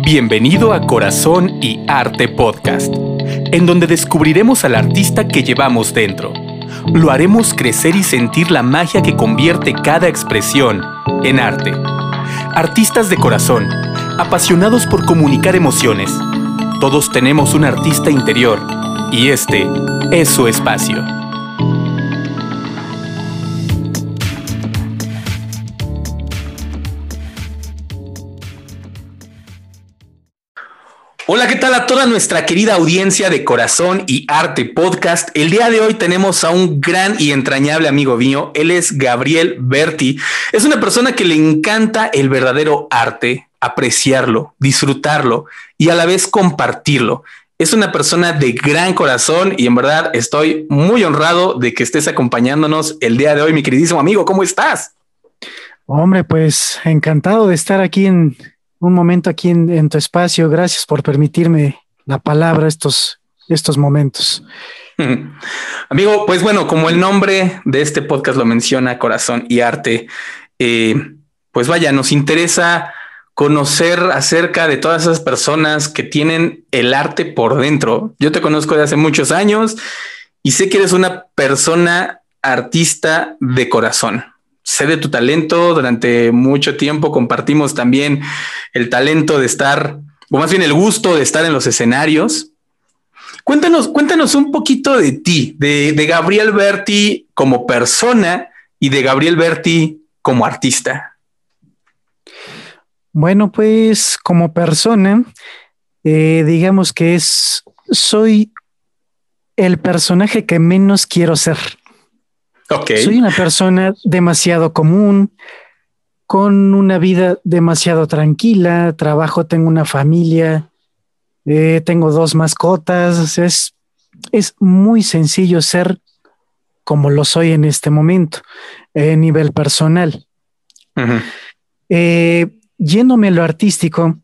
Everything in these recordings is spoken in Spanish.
Bienvenido a Corazón y Arte Podcast, en donde descubriremos al artista que llevamos dentro. Lo haremos crecer y sentir la magia que convierte cada expresión en arte. Artistas de corazón, apasionados por comunicar emociones. Todos tenemos un artista interior y este es su espacio. Toda nuestra querida audiencia de Corazón y Arte Podcast? El día de hoy tenemos a un gran y entrañable amigo mío. Él es Gabriel Berti. Es una persona que le encanta el verdadero arte, apreciarlo, disfrutarlo y a la vez compartirlo. Es una persona de gran corazón y en verdad estoy muy honrado de que estés acompañándonos el día de hoy, mi queridísimo amigo. ¿Cómo estás? Hombre, pues encantado de estar aquí en, un momento aquí en, tu espacio. Gracias por permitirme la palabra estos, estos momentos. Amigo, pues bueno, como el nombre de este podcast lo menciona, corazón y arte, eh, pues vaya, nos interesa conocer acerca de todas esas personas que tienen el arte por dentro. Yo te conozco de hace muchos años y sé que eres una persona artista de corazón sé de tu talento, durante mucho tiempo compartimos también el talento de estar, o más bien el gusto de estar en los escenarios. Cuéntanos, cuéntanos un poquito de ti, de, Gabriel Berti como persona y de Gabriel Berti como artista. Bueno, pues como persona, eh, digamos que es, soy el personaje que menos quiero ser. Soy una persona demasiado común, con una vida demasiado tranquila, trabajo, tengo una familia, eh, tengo dos mascotas, es, es muy sencillo ser como lo soy en este momento, a nivel personal. Eh, yéndome a lo artístico,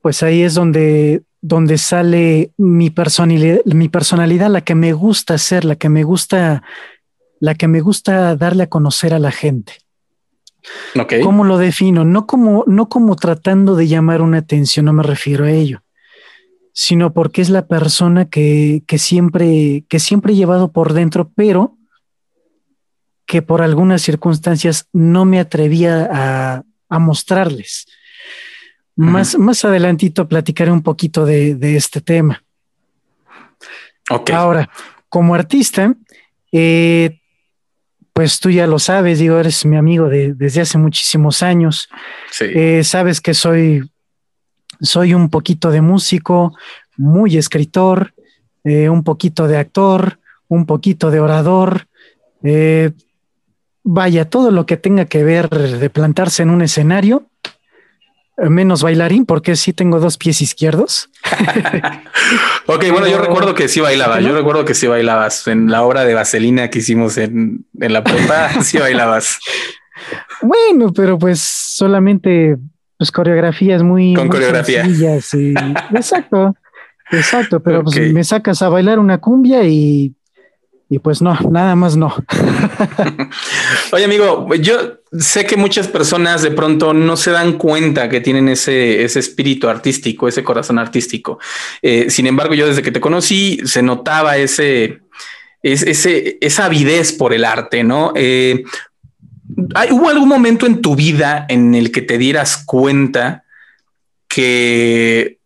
pues ahí es donde, donde sale mi personalidad, mi personalidad, la que me gusta ser, la que me gusta la que me gusta darle a conocer a la gente. ¿Cómo lo defino? No como, no como tratando de llamar una atención, no me refiero a ello, sino porque es la persona que, siempre, que siempre he llevado por dentro, pero que por algunas circunstancias no me atrevía a, mostrarles. más, más adelantito platicaré un poquito de, este tema. Ahora, como artista, eh, pues tú ya lo sabes, digo, eres mi amigo de, desde hace muchísimos años. Eh, sabes que soy, soy un poquito de músico, muy escritor, eh, un poquito de actor, un poquito de orador. Eh, vaya, todo lo que tenga que ver de plantarse en un escenario, menos bailarín, porque sí tengo dos pies izquierdos. ok, bueno, yo recuerdo que sí bailaba. Yo recuerdo que sí bailabas en la obra de Vaselina que hicimos en, la prepa. sí bailabas. Bueno, pero pues solamente pues coreografías muy. Con coreografía. exacto, exacto. Pero pues me sacas a bailar una cumbia y y pues no, nada más no. Oye, amigo, yo sé que muchas personas de pronto no se dan cuenta que tienen ese, ese espíritu artístico, ese corazón artístico. Eh, sin embargo, yo desde que te conocí se notaba ese, ese, esa avidez por el arte, ¿no? Eh, ¿Hubo algún momento en tu vida en el que te dieras cuenta que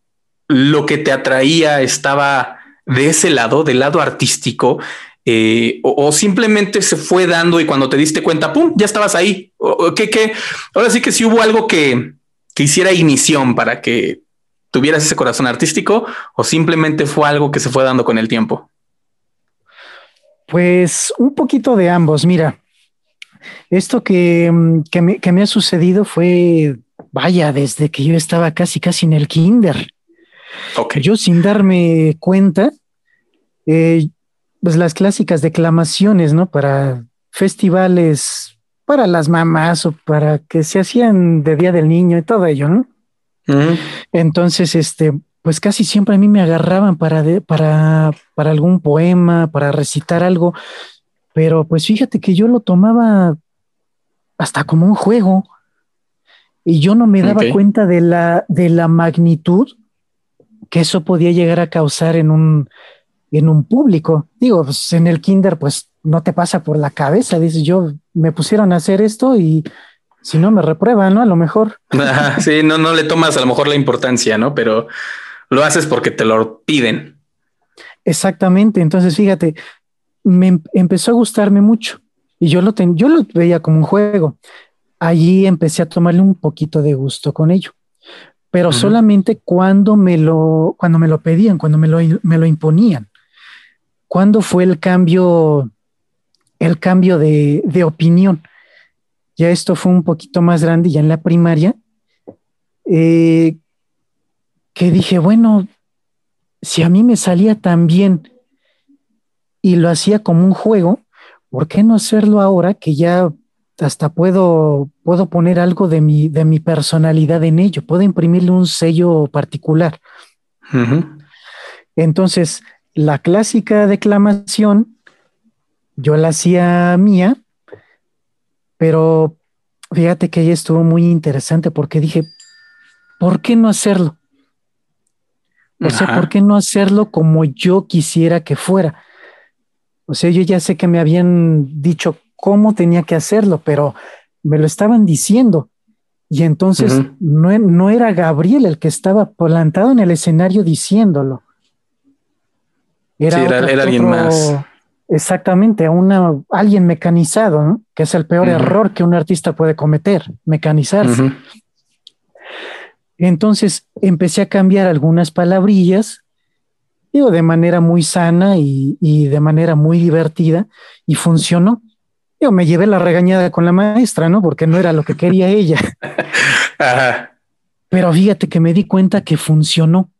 lo que te atraía estaba de ese lado, del lado artístico, eh, o, simplemente se fue dando y cuando te diste cuenta, ¡pum!, ya estabas ahí. O, que, ahora sí que si hubo algo que, que hiciera ignición para que tuvieras ese corazón artístico o simplemente fue algo que se fue dando con el tiempo. Pues un poquito de ambos. Mira, esto que, que, me, que me ha sucedido fue, vaya, desde que yo estaba casi, casi en el kinder. Okay. Yo sin darme cuenta, eh, pues las clásicas declamaciones, ¿no? Para festivales, para las mamás o para que se hacían de Día del Niño y todo ello, ¿no? Entonces, este, pues casi siempre a mí me agarraban para, para, para algún poema, para recitar algo, pero pues fíjate que yo lo tomaba hasta como un juego. Y yo no me daba cuenta de la, de la magnitud que eso podía llegar a causar en un, en un público. Digo, pues en el kinder, pues no te pasa por la cabeza. Dices, yo me pusieron a hacer esto y si no me reprueban, ¿no? A lo mejor. sí, no, no le tomas a lo mejor la importancia, ¿no? Pero lo haces porque te lo piden. Exactamente. Entonces, fíjate, me em, empezó a gustarme mucho y yo lo, yo lo veía como un juego. Allí empecé a tomarle un poquito de gusto con ello, pero solamente cuando me lo, cuando me lo pedían, cuando me lo, me lo imponían. ¿Cuándo fue el cambio, el cambio de, de opinión? Ya esto fue un poquito más grande, ya en la primaria, eh, que dije, bueno, si a mí me salía tan bien y lo hacía como un juego, ¿por qué no hacerlo ahora que ya hasta puedo, puedo poner algo de mi, de mi personalidad en ello? Puedo imprimirle un sello particular. Entonces, la clásica declamación, yo la hacía mía, pero fíjate que ella estuvo muy interesante porque dije, ¿por qué no hacerlo? O sea, ¿por qué no hacerlo como yo quisiera que fuera? O sea, yo ya sé que me habían dicho cómo tenía que hacerlo, pero me lo estaban diciendo. Y entonces no, no, era Gabriel el que estaba plantado en el escenario diciéndolo. Era, era, alguien más. Exactamente, a una, alguien mecanizado, ¿no? que es el peor error que un artista puede cometer, mecanizarse. Entonces empecé a cambiar algunas palabrillas digo, de manera muy sana y, de manera muy divertida y funcionó. Yo me llevé la regañada con la maestra, ¿no? Porque no era lo que quería ella. Pero fíjate que me di cuenta que funcionó.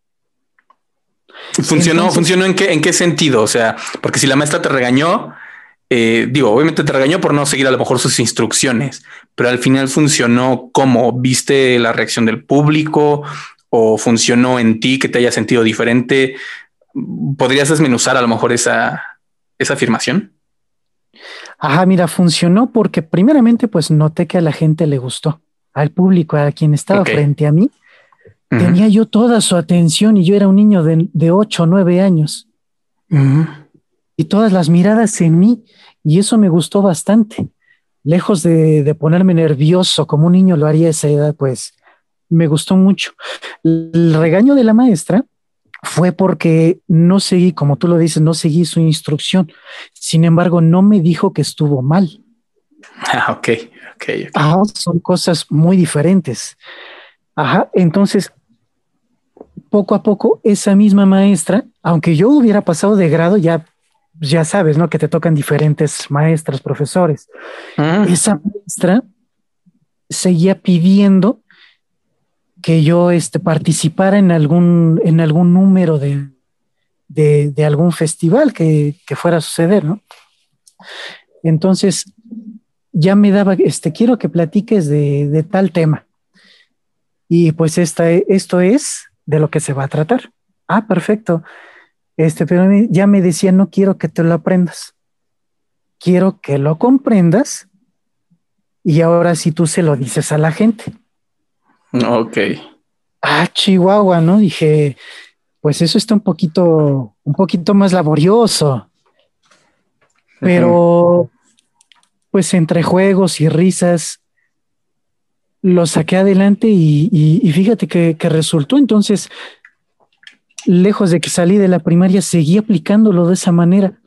Funcionó, funcionó en qué, en qué sentido? O sea, porque si la maestra te regañó, eh, digo, obviamente te regañó por no seguir a lo mejor sus instrucciones, pero al final funcionó como viste la reacción del público o funcionó en ti que te haya sentido diferente. ¿Podrías desmenuzar a lo mejor esa, esa afirmación? Ajá, mira, funcionó porque primeramente pues noté que a la gente le gustó, al público, a quien estaba frente a mí. Tenía yo toda su atención y yo era un niño de, de 8 o 9 años. Y todas las miradas en mí y eso me gustó bastante. Lejos de, de ponerme nervioso como un niño lo haría a esa edad, pues me gustó mucho. El regaño de la maestra fue porque no seguí, como tú lo dices, no seguí su instrucción. Sin embargo, no me dijo que estuvo mal. Ah, ok, ok. Ah, son cosas muy diferentes. Ajá, entonces, poco a poco, esa misma maestra, aunque yo hubiera pasado de grado, ya, ya sabes, ¿no? Que te tocan diferentes maestras, profesores. Ah. Esa maestra seguía pidiendo que yo este, participara en algún, en algún número de, de, algún festival que, que, fuera a suceder, ¿no? Entonces, ya me daba, este, quiero que platiques de, de tal tema. Y pues esta, esto es de lo que se va a tratar. Ah, perfecto. Este, pero ya me decía, no quiero que te lo aprendas. Quiero que lo comprendas y ahora sí tú se lo dices a la gente. Ok. Ah, Chihuahua, ¿no? Dije, pues eso está un poquito, un poquito más laborioso. Pero, pues entre juegos y risas, lo saqué adelante y, fíjate que, resultó. Entonces, lejos de que salí de la primaria, seguí aplicándolo de esa manera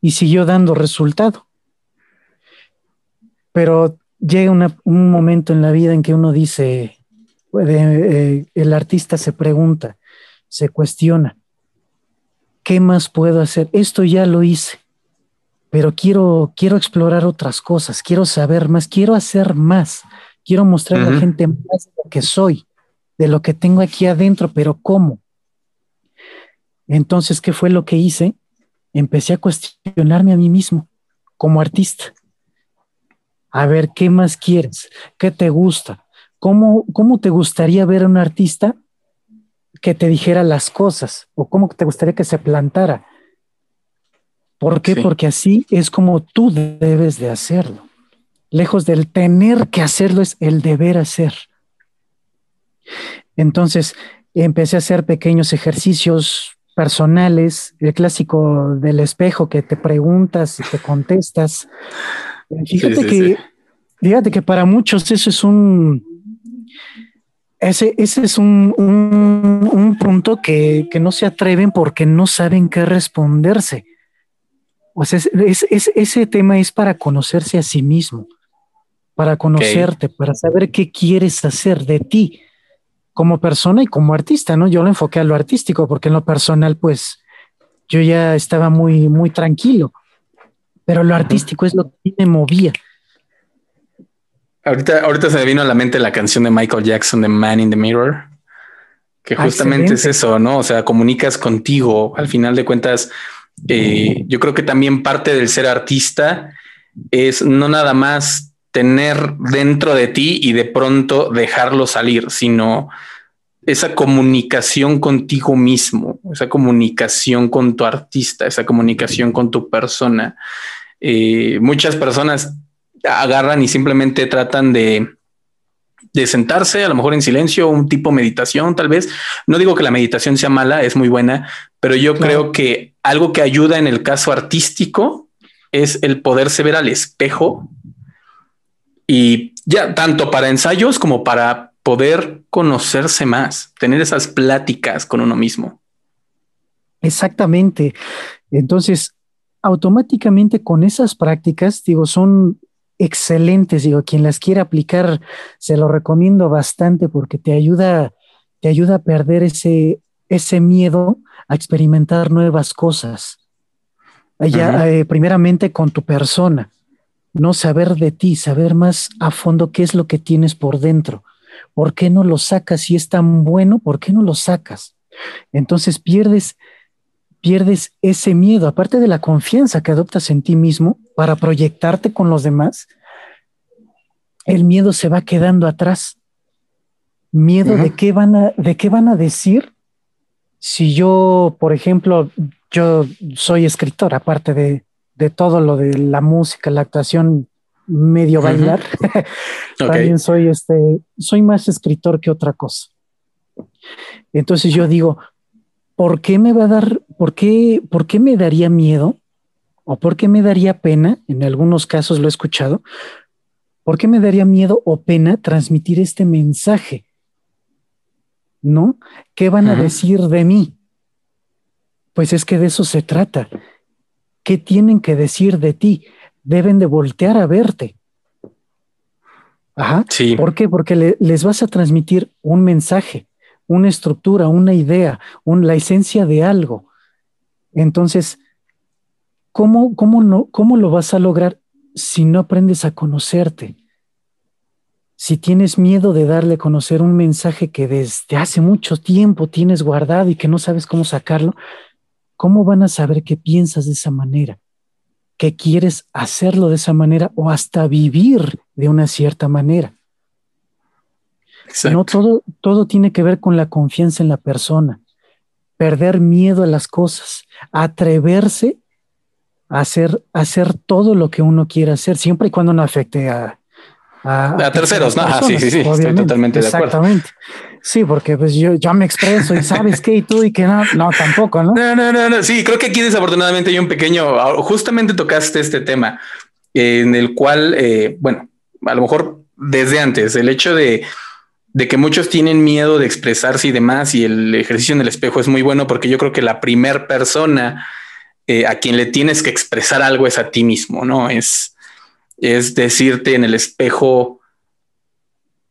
y siguió dando resultado. Pero llega un momento en la vida en que uno dice, eh, el artista se pregunta, se cuestiona, ¿qué más puedo hacer? Esto ya lo hice, pero quiero, quiero explorar otras cosas, quiero saber más, quiero hacer más, quiero mostrar a la gente más de lo que soy, de lo que tengo aquí adentro, pero ¿cómo? Entonces, ¿qué fue lo que hice? Empecé a cuestionarme a mí mismo como artista a ver qué más quieres, qué te gusta, cómo, cómo te gustaría ver a un artista que te dijera las cosas o cómo te gustaría que se plantara. ¿Por qué? Porque así es como tú debes de hacerlo. lejos del tener que hacerlo, es el deber hacer. Entonces, empecé a hacer pequeños ejercicios personales, el clásico del espejo que te preguntas y te contestas. Fíjate que, fíjate que para muchos eso es un, ese, ese es un, un, punto que, que, no se atreven porque no saben qué responderse. O sea, es, es, ese tema es para conocerse a sí mismo, para conocerte, para saber qué quieres hacer de ti como persona y como artista, ¿no? Yo lo enfoqué a lo artístico porque en lo personal, pues, yo ya estaba muy, muy tranquilo, pero lo artístico es lo que me movía. Ahorita, ahorita se me vino a la mente la canción de Michael Jackson, de Man in the Mirror, que ah, justamente es eso, ¿no? O sea, comunicas contigo. Al final de cuentas, eh, yo creo que también parte del ser artista es no nada más tener dentro de ti y de pronto dejarlo salir, sino esa comunicación contigo mismo, esa comunicación con tu artista, esa comunicación con tu persona. Eh, muchas personas agarran y simplemente tratan de, de sentarse, a lo mejor en silencio, un tipo meditación, tal vez. No digo que la meditación sea mala, es muy buena, pero yo creo que algo que ayuda en el caso artístico es el poderse ver al espejo y ya tanto para ensayos como para poder conocerse más, tener esas pláticas con uno mismo. Exactamente. Entonces, automáticamente con esas prácticas, digo, son excelentes. Digo, quien las quiera aplicar, se lo recomiendo bastante porque te ayuda, te ayuda a perder ese, ese miedo a experimentar nuevas cosas. Allá, eh, primeramente con tu persona, no saber de ti, saber más a fondo qué es lo que tienes por dentro. ¿Por qué no lo sacas? Si es tan bueno, ¿por qué no lo sacas? Entonces pierdes, pierdes ese miedo, aparte de la confianza que adoptas en ti mismo para proyectarte con los demás, el miedo se va quedando atrás. Miedo de qué van a, de qué van a decir si yo, por ejemplo, yo soy escritor, aparte de, todo lo de la música, la actuación, medio bailar, también soy este, soy más escritor que otra cosa. Entonces yo digo, ¿por qué me va a dar, por qué, por qué me daría miedo? ¿O por qué me daría pena? En algunos casos lo he escuchado. ¿Por qué me daría miedo o pena transmitir este mensaje? ¿no? ¿Qué van a decir de mí? Pues es que de eso se trata. ¿Qué tienen que decir de ti? Deben de voltear a verte. Ajá. Sí. ¿Por qué? Porque les vas a transmitir un mensaje, una estructura, una idea, la esencia de algo. Entonces, ¿cómo, cómo, no, ¿cómo lo vas a lograr si no aprendes a conocerte? si tienes miedo de darle a conocer un mensaje que desde hace mucho tiempo tienes guardado y que no sabes cómo sacarlo, ¿cómo van a saber que piensas de esa manera? Que quieres hacerlo de esa manera o hasta vivir de una cierta manera. No todo, todo tiene que ver con la confianza en la persona, perder miedo a las cosas, atreverse a hacer, a hacer todo lo que uno quiera hacer, siempre y cuando no afecte a, a, terceros, ¿no? sí, sí, sí, estoy totalmente de acuerdo. Exactamente. Sí, porque pues yo ya me expreso y sabes qué y tú y que no, no, tampoco, ¿no? No, no, no, no. Sí, creo que aquí desafortunadamente hay un pequeño, ah, justamente tocaste este tema en el cual, eh, bueno, a lo mejor desde antes, el hecho de, de que muchos tienen miedo de expresarse y demás, y el ejercicio en el espejo es muy bueno porque yo creo que la primer persona eh, a quien le tienes que expresar algo es a ti mismo, ¿no? Es, es decirte en el espejo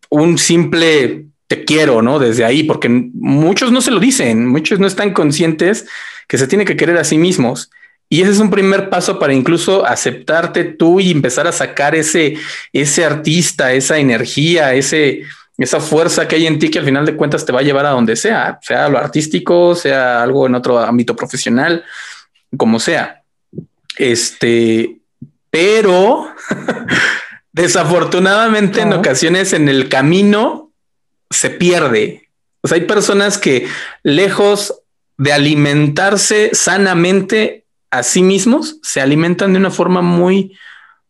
un simple te quiero, ¿no? Desde ahí, porque muchos no se lo dicen, muchos no están conscientes que se tiene que querer a sí mismos. Y ese es un primer paso para incluso aceptarte tú y empezar a sacar ese, ese artista, esa energía, ese, esa fuerza que hay en ti que al final de cuentas te va a llevar a donde sea, sea lo artístico, sea algo en otro ámbito profesional, como sea. Este, pero desafortunadamente en ocasiones en el camino se pierde. O sea, hay personas que lejos de alimentarse sanamente a sí mismos, se alimentan de una forma muy,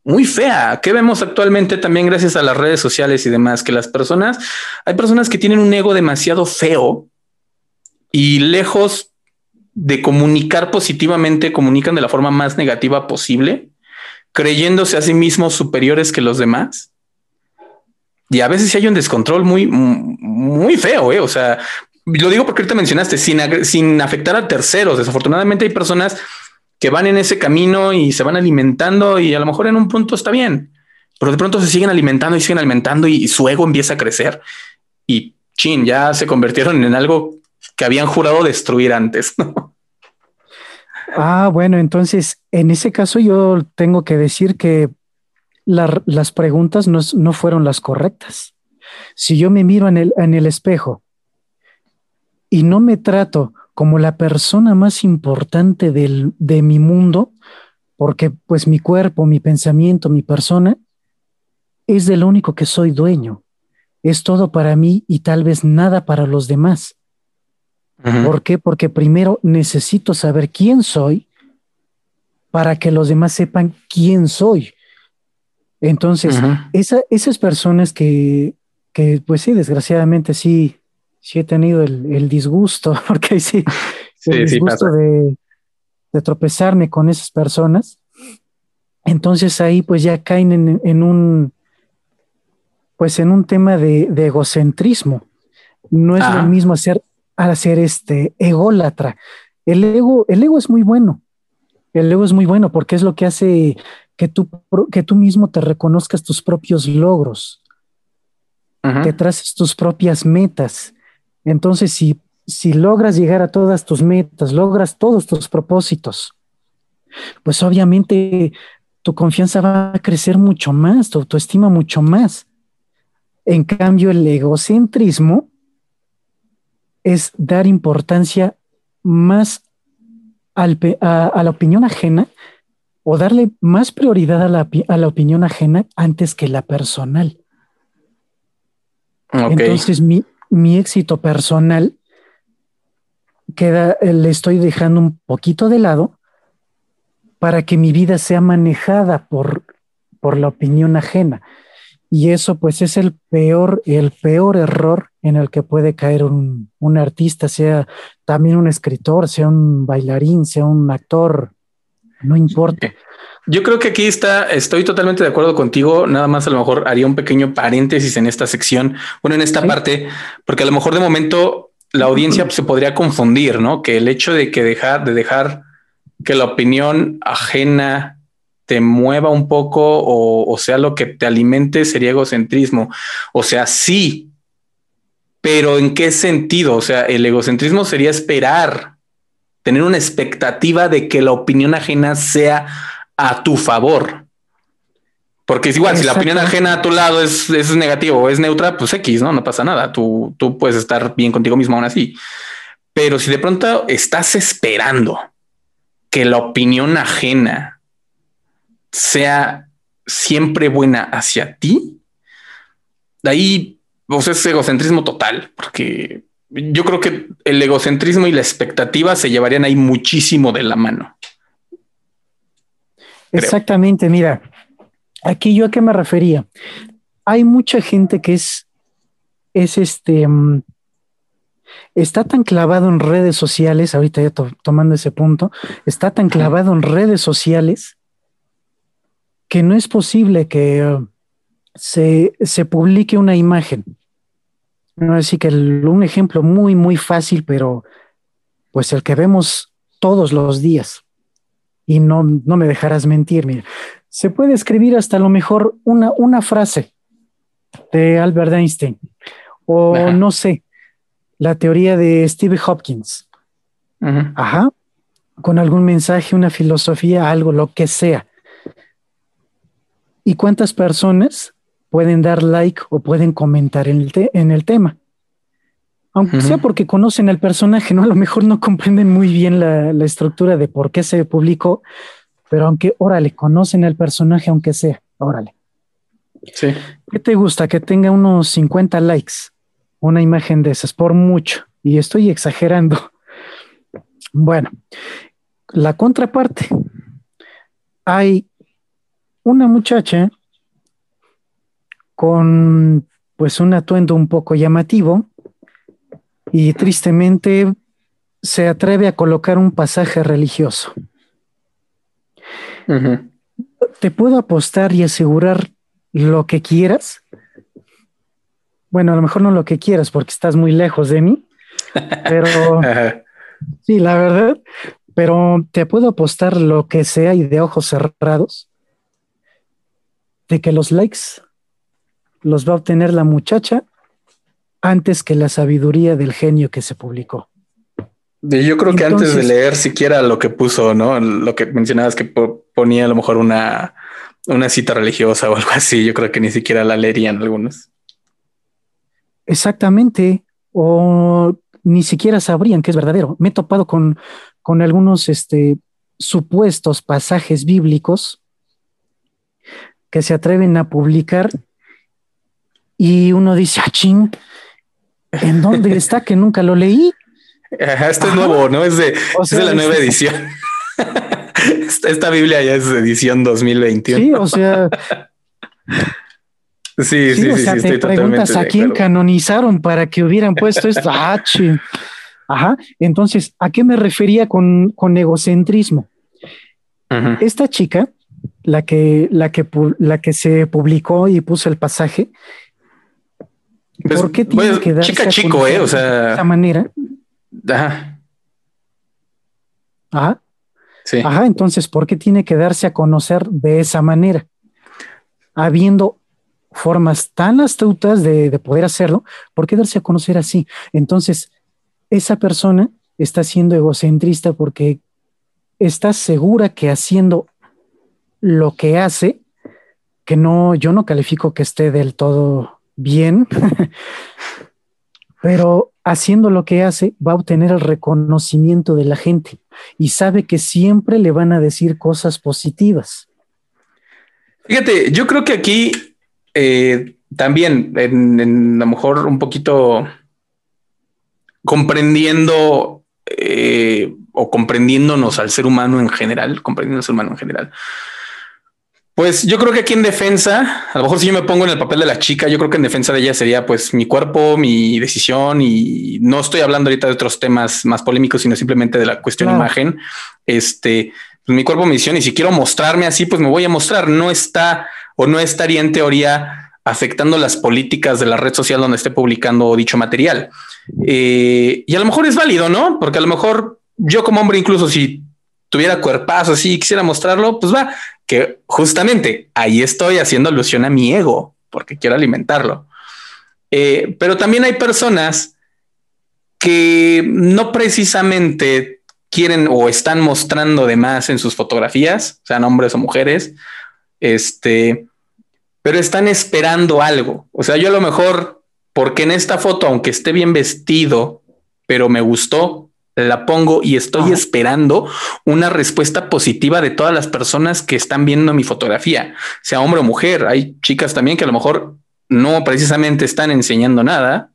muy fea. ¿Qué vemos actualmente también gracias a las redes sociales y demás? Que las personas, hay personas que tienen un ego demasiado feo y lejos de comunicar positivamente, comunican de la forma más negativa posible, creyéndose a sí mismos superiores que los demás. Y a veces hay un descontrol muy, muy feo, ¿eh? O sea, lo digo porque ahorita mencionaste, sin, sin afectar a terceros. Desafortunadamente hay personas que van en ese camino y se van alimentando y a lo mejor en un punto está bien, pero de pronto se siguen alimentando y siguen alimentando y, su ego empieza a crecer y chin, ya se convirtieron en algo que habían jurado destruir antes. Ah, bueno, entonces en ese caso yo tengo que decir que las preguntas no, fueron las correctas. Si yo me miro en el, en el espejo y no me trato como la persona más importante del, de mi mundo, porque pues mi cuerpo, mi pensamiento, mi persona, es de lo único que soy dueño. Es todo para mí y tal vez nada para los demás. ¿Por qué? Porque primero necesito saber quién soy para que los demás sepan quién soy. Entonces, esas personas que, que, pues sí, desgraciadamente sí, sí he tenido el, disgusto, porque sí, el disgusto de, tropezarme con esas personas. Entonces ahí pues ya caen en, un, pues en un tema de, egocentrismo. No es lo mismo hacer, hacer este ególatra. El ego, el ego es muy bueno. El ego es muy bueno porque es lo que hace que tú, que tú mismo te reconozcas tus propios logros, que traces tus propias metas. Entonces, si, si logras llegar a todas tus metas, logras todos tus propósitos, pues obviamente tu confianza va a crecer mucho más, tu autoestima mucho más. En cambio, el egocentrismo es dar importancia más a, la opinión ajena o darle más prioridad a la, opinión ajena antes que la personal. Entonces mi, éxito personal queda, le estoy dejando un poquito de lado para que mi vida sea manejada por, por la opinión ajena. Y eso pues es el peor, el peor error en el que puede caer un, un artista, sea también un escritor, sea un bailarín, sea un actor, no importa. Yo creo que aquí está, estoy totalmente de acuerdo contigo. Nada más a lo mejor haría un pequeño paréntesis en esta sección, bueno, en esta parte, porque a lo mejor de momento la audiencia se podría confundir, ¿no? Que el hecho de que dejar, de dejar que la opinión ajena te mueva un poco o, o sea lo que te alimente sería egocentrismo. O sea, sí, pero ¿en qué sentido? O sea, el egocentrismo sería esperar tener una expectativa de que la opinión ajena sea a tu favor. Porque es igual, si la opinión ajena a tu lado es, es negativo o es neutra, pues X, ¿no? No pasa nada. Tú, tú puedes estar bien contigo mismo aún así. Pero si de pronto estás esperando que la opinión ajena sea siempre buena hacia ti, de ahí pues, es egocentrismo total, porque yo creo que el egocentrismo y la expectativa se llevarían ahí muchísimo de la mano. Exactamente, mira, aquí yo a qué me refería. Hay mucha gente que es, es este, mm, está tan clavado en redes sociales, ahorita ya tomando ese punto, está tan clavado en redes sociales que no es posible que uh, se, se publique una imagen así que un ejemplo muy, muy fácil, pero pues el que vemos todos los días. Y no, no me dejarás mentir, mira. Se puede escribir hasta lo mejor una, una frase de Albert Einstein o no sé, la teoría de Steve Hopkins. Ajá. Con algún mensaje, una filosofía, algo, lo que sea. ¿Y cuántas personas pueden dar like o pueden comentar en el, en el tema. Aunque sea porque conocen al personaje, ¿no? A lo mejor no comprenden muy bien la, estructura de por qué se publicó, pero aunque, órale, conocen al personaje, aunque sea, órale. Sí. ¿Qué te gusta? Que tenga unos 50 likes, una imagen de esas, por mucho. Y estoy exagerando. Bueno, la contraparte. Hay una muchacha con pues un atuendo un poco llamativo y tristemente se atreve a colocar un pasaje religioso. Te puedo apostar y asegurar lo que quieras. Bueno, a lo mejor no lo que quieras porque estás muy lejos de mí, pero sí, la verdad, pero te puedo apostar lo que sea y de ojos cerrados de que los likes los va a obtener la muchacha antes que la sabiduría del genio que se publicó. Yo creo que antes de leer siquiera lo que puso, ¿no? Lo que mencionabas que ponía a lo mejor una, una cita religiosa o algo así, yo creo que ni siquiera la leerían algunos. Exactamente, o ni siquiera sabrían que es verdadero. Me he topado con, con algunos este, supuestos pasajes bíblicos que se atreven a publicar y uno dice, ah, ching, ¿en dónde está que nunca lo leí? este es nuevo, ¿no? Es de, la nueva edición. esta, Biblia ya es edición 2021. Sí, o sea. sí, sí, sí, sí, te preguntas a quién canonizaron para que hubieran puesto esto. Ah, Ajá. Entonces, ¿a qué me refería con, egocentrismo? Esta chica, la que, la, que, la que se publicó y puso el pasaje, pues, ¿por qué tiene que darse chica chico, eh? O sea, de esa manera? Ajá. Ajá. Sí. Ajá, entonces, ¿por qué tiene que darse a conocer de esa manera? Habiendo formas tan astutas de, de, poder hacerlo, ¿por qué darse a conocer así? Entonces, esa persona está siendo egocentrista porque está segura que haciendo lo que hace, que no, yo no califico que esté del todo bien, pero haciendo lo que hace, va a obtener el reconocimiento de la gente y sabe que siempre le van a decir cosas positivas. Fíjate, yo creo que aquí eh, también, en, a lo mejor un poquito comprendiendo eh, o comprendiéndonos al ser humano en general, comprendiendo al ser humano en general, pues yo creo que aquí en defensa, a lo mejor si yo me pongo en el papel de la chica, yo creo que en defensa de ella sería pues mi cuerpo, mi decisión y no estoy hablando ahorita de otros temas más polémicos, sino simplemente de la cuestión imagen. Este, pues, mi cuerpo, mi decisión y si quiero mostrarme así, pues me voy a mostrar. No está o no estaría en teoría afectando las políticas de la red social donde esté publicando dicho material. Eh, y a lo mejor es válido, ¿no? Porque a lo mejor yo como hombre, incluso si tuviera cuerpazo así y quisiera mostrarlo, pues va, que justamente ahí estoy haciendo alusión a mi ego, porque quiero alimentarlo. Eh, pero también hay personas que no precisamente quieren o están mostrando de más en sus fotografías, sean hombres o mujeres, este, pero están esperando algo. O sea, yo a lo mejor, porque en esta foto, aunque esté bien vestido, pero me gustó, la pongo y estoy esperando una respuesta positiva de todas las personas que están viendo mi fotografía, sea hombre o mujer. Hay chicas también que a lo mejor no precisamente están enseñando nada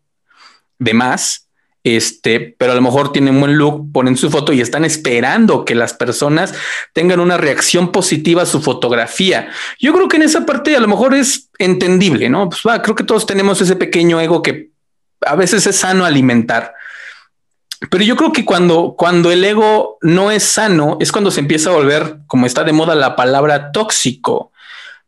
de más, este, pero a lo mejor tienen un buen look, ponen su foto y están esperando que las personas tengan una reacción positiva a su fotografía. Yo creo que en esa parte a lo mejor es entendible, ¿no? Pues va, creo que todos tenemos ese pequeño ego que a veces es sano alimentar pero yo creo que cuando, cuando el ego no es sano, es cuando se empieza a volver, como está de moda la palabra tóxico,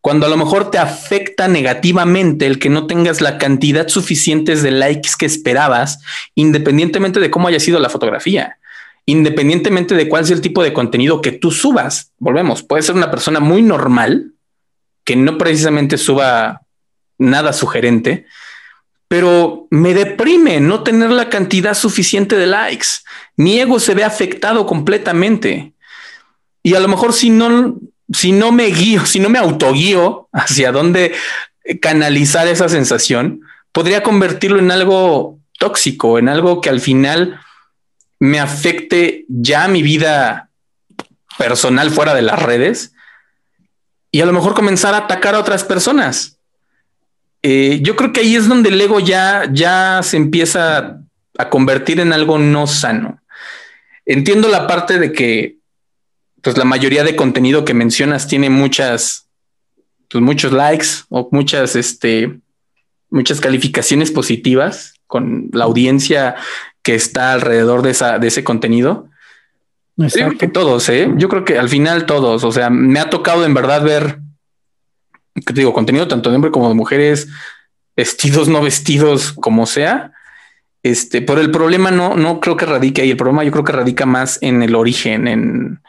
cuando a lo mejor te afecta negativamente el que no tengas la cantidad suficiente de likes que esperabas, independientemente de cómo haya sido la fotografía, independientemente de cuál sea el tipo de contenido que tú subas. Volvemos, puede ser una persona muy normal, que no precisamente suba nada sugerente, pero me deprime no tener la cantidad suficiente de likes. Mi ego se ve afectado completamente. Y a lo mejor si no, si no me guío, si no me autoguío hacia dónde canalizar esa sensación, podría convertirlo en algo tóxico, en algo que al final me afecte ya mi vida personal fuera de las redes y a lo mejor comenzar a atacar a otras personas. Eh, yo creo que ahí es donde el ego ya, ya se empieza a convertir en algo no sano. Entiendo la parte de que pues la mayoría de contenido que mencionas tiene muchas pues, muchos likes o muchas, este, muchas calificaciones positivas con la audiencia que está alrededor de, esa, de ese contenido. Yo creo que todos, ¿eh? Yo creo que al final todos, o sea, me ha tocado en verdad ver, digo, contenido tanto de hombres como de mujeres, vestidos, no vestidos, como sea. Este, pero el problema no, no creo que radique ahí. El problema yo creo que radica más en el origen, en,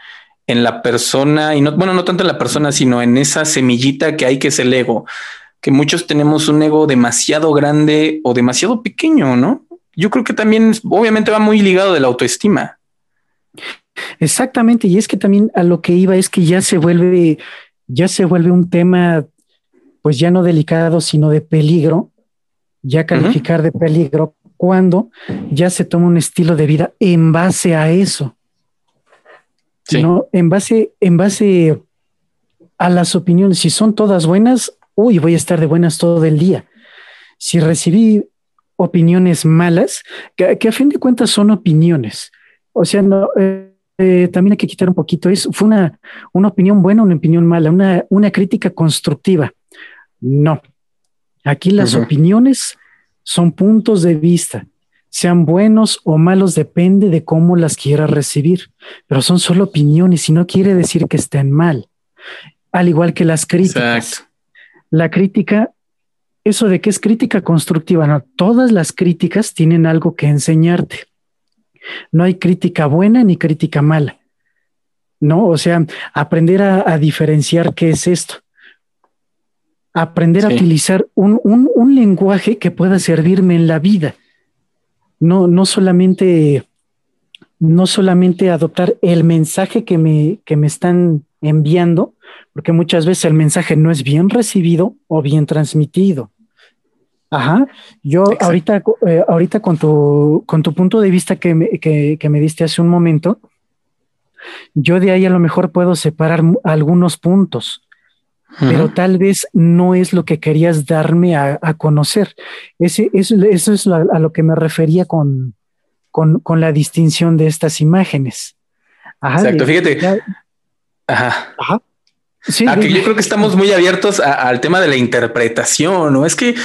en la persona y no, bueno, no tanto en la persona, sino en esa semillita que hay que es el ego, que muchos tenemos un ego demasiado grande o demasiado pequeño, ¿no? Yo creo que también obviamente va muy ligado de la autoestima. Exactamente, y es que también a lo que iba es que ya se vuelve, ya se vuelve un tema, pues ya no delicado, sino de peligro, ya calificar de peligro cuando ya se toma un estilo de vida en base a eso. ¿no? En base, en base a las opiniones, si son todas buenas, uy, voy a estar de buenas todo el día. Si recibí opiniones malas, que, a fin de cuentas son opiniones. O sea, no, eh, eh, también hay que quitar un poquito eso. Fue una, una opinión buena, una opinión mala, una, una crítica constructiva. No. Aquí las opiniones son puntos de vista. Sean buenos o malos, depende de cómo las quiera recibir. Pero son solo opiniones y no quiere decir que estén mal. Al igual que las críticas. La crítica eso de que es crítica constructiva, no, todas las críticas tienen algo que enseñarte. No hay crítica buena ni crítica mala. No, o sea, aprender a, diferenciar qué es esto. Aprender a utilizar un, lenguaje que pueda servirme en la vida. No, no solamente, no solamente adoptar el mensaje que me, que me están enviando, porque muchas veces el mensaje no es bien recibido o bien transmitido. Ajá. Yo ahorita, eh, ahorita con tu, con tu punto de vista que me, que, me diste hace un momento, yo de ahí a lo mejor puedo separar algunos puntos, pero tal vez no es lo que querías darme a, conocer. Ese, eso, eso es a lo que me refería con, con, con, la distinción de estas imágenes. Ajá, Exacto, fíjate. Ajá. Ajá. Sí, ah, yo creo que estamos muy abiertos al tema de la interpretación, ¿no? Es que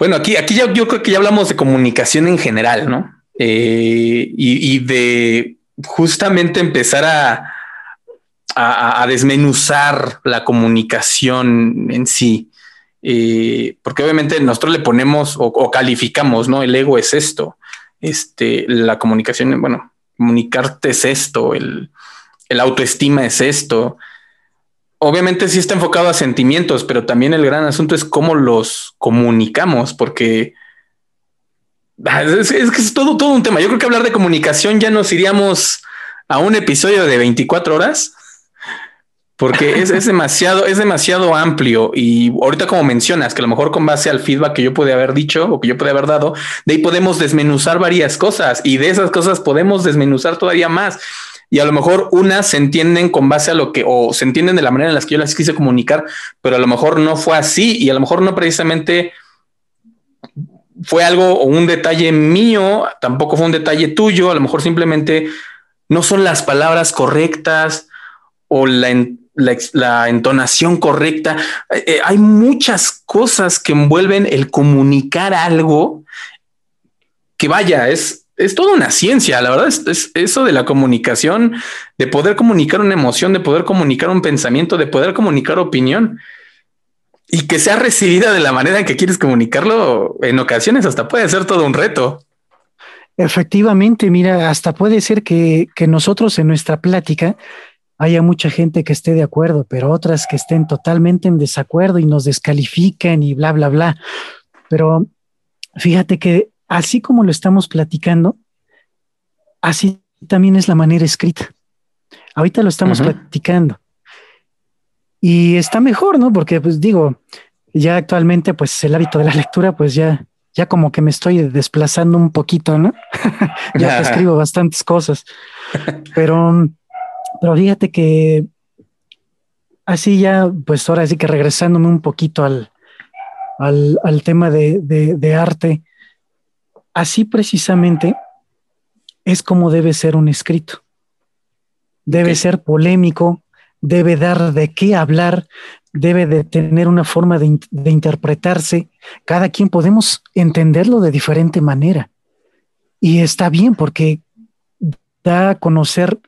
bueno, aquí, aquí ya, yo creo que ya hablamos de comunicación en general, ¿no? Eh, y, de justamente empezar a, a, desmenuzar la comunicación en sí. Eh, porque obviamente nosotros le ponemos o, calificamos, ¿no? El ego es esto. Este, la comunicación, bueno, comunicarte es esto, el, el autoestima es esto, obviamente sí está enfocado a sentimientos, pero también el gran asunto es cómo los comunicamos, porque ah, es, que es todo, todo un tema. Yo creo que hablar de comunicación ya nos iríamos a un episodio de 24 horas, porque es, demasiado, es demasiado amplio. Y ahorita, como mencionas, que a lo mejor con base al feedback que yo pude haber dicho o que yo pude haber dado, de ahí podemos desmenuzar varias cosas y de esas cosas podemos desmenuzar todavía más y a lo mejor unas se entienden con base a lo que, o se entienden de la manera en la que yo las quise comunicar, pero a lo mejor no fue así y a lo mejor no precisamente fue algo o un detalle mío, tampoco fue un detalle tuyo, a lo mejor simplemente no son las palabras correctas o la, la, entonación correcta. Eh, eh, hay muchas cosas que envuelven el comunicar algo que vaya, es, es toda una ciencia, la verdad es, eso de la comunicación, de poder comunicar una emoción, de poder comunicar un pensamiento, de poder comunicar opinión y que sea recibida de la manera en que quieres comunicarlo, en ocasiones hasta puede ser todo un reto. Efectivamente, mira, hasta puede ser que, que nosotros en nuestra plática haya mucha gente que esté de acuerdo, pero otras que estén totalmente en desacuerdo y nos descalifiquen y bla, bla, bla. Pero fíjate que así como lo estamos platicando, así también es la manera escrita. Ahorita lo estamos platicando. Y está mejor, ¿no? Porque pues digo, ya actualmente pues el hábito de la lectura pues ya ya como que me estoy desplazando un poquito, ¿no? ya escribo bastantes cosas. Pero pero fíjate que así ya pues ahora sí que regresándome un poquito al al, tema de, de arte, Así precisamente es como debe ser un escrito. Debe ser polémico, debe dar de qué hablar, debe de tener una forma de, de interpretarse. Cada quien podemos entenderlo de diferente manera. Y está bien porque da a conocer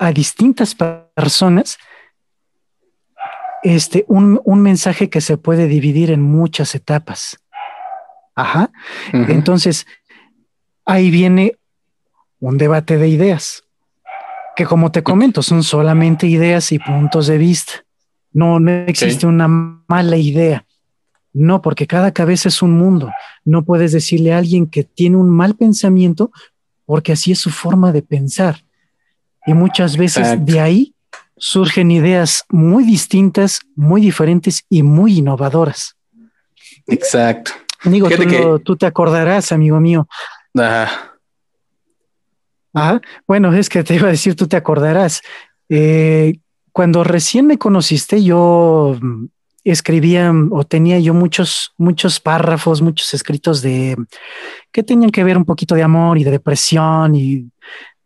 a distintas personas este, un, un, mensaje que se puede dividir en muchas etapas. Ajá. Entonces, ahí viene un debate de ideas, que como te comento, son solamente ideas y puntos de vista. No, no existe una mala idea. No, porque cada cabeza es un mundo. No puedes decirle a alguien que tiene un mal pensamiento porque así es su forma de pensar. Y muchas veces de ahí surgen ideas muy distintas, muy diferentes y muy innovadoras. Exacto. Digo, tú, te acordarás, amigo mío. Ajá. Ajá. Bueno, es que te iba a decir, tú te acordarás. Eh, cuando recién me conociste, yo mm, escribía o tenía yo muchos, muchos párrafos, muchos escritos de que tenían que ver un poquito de amor y de depresión y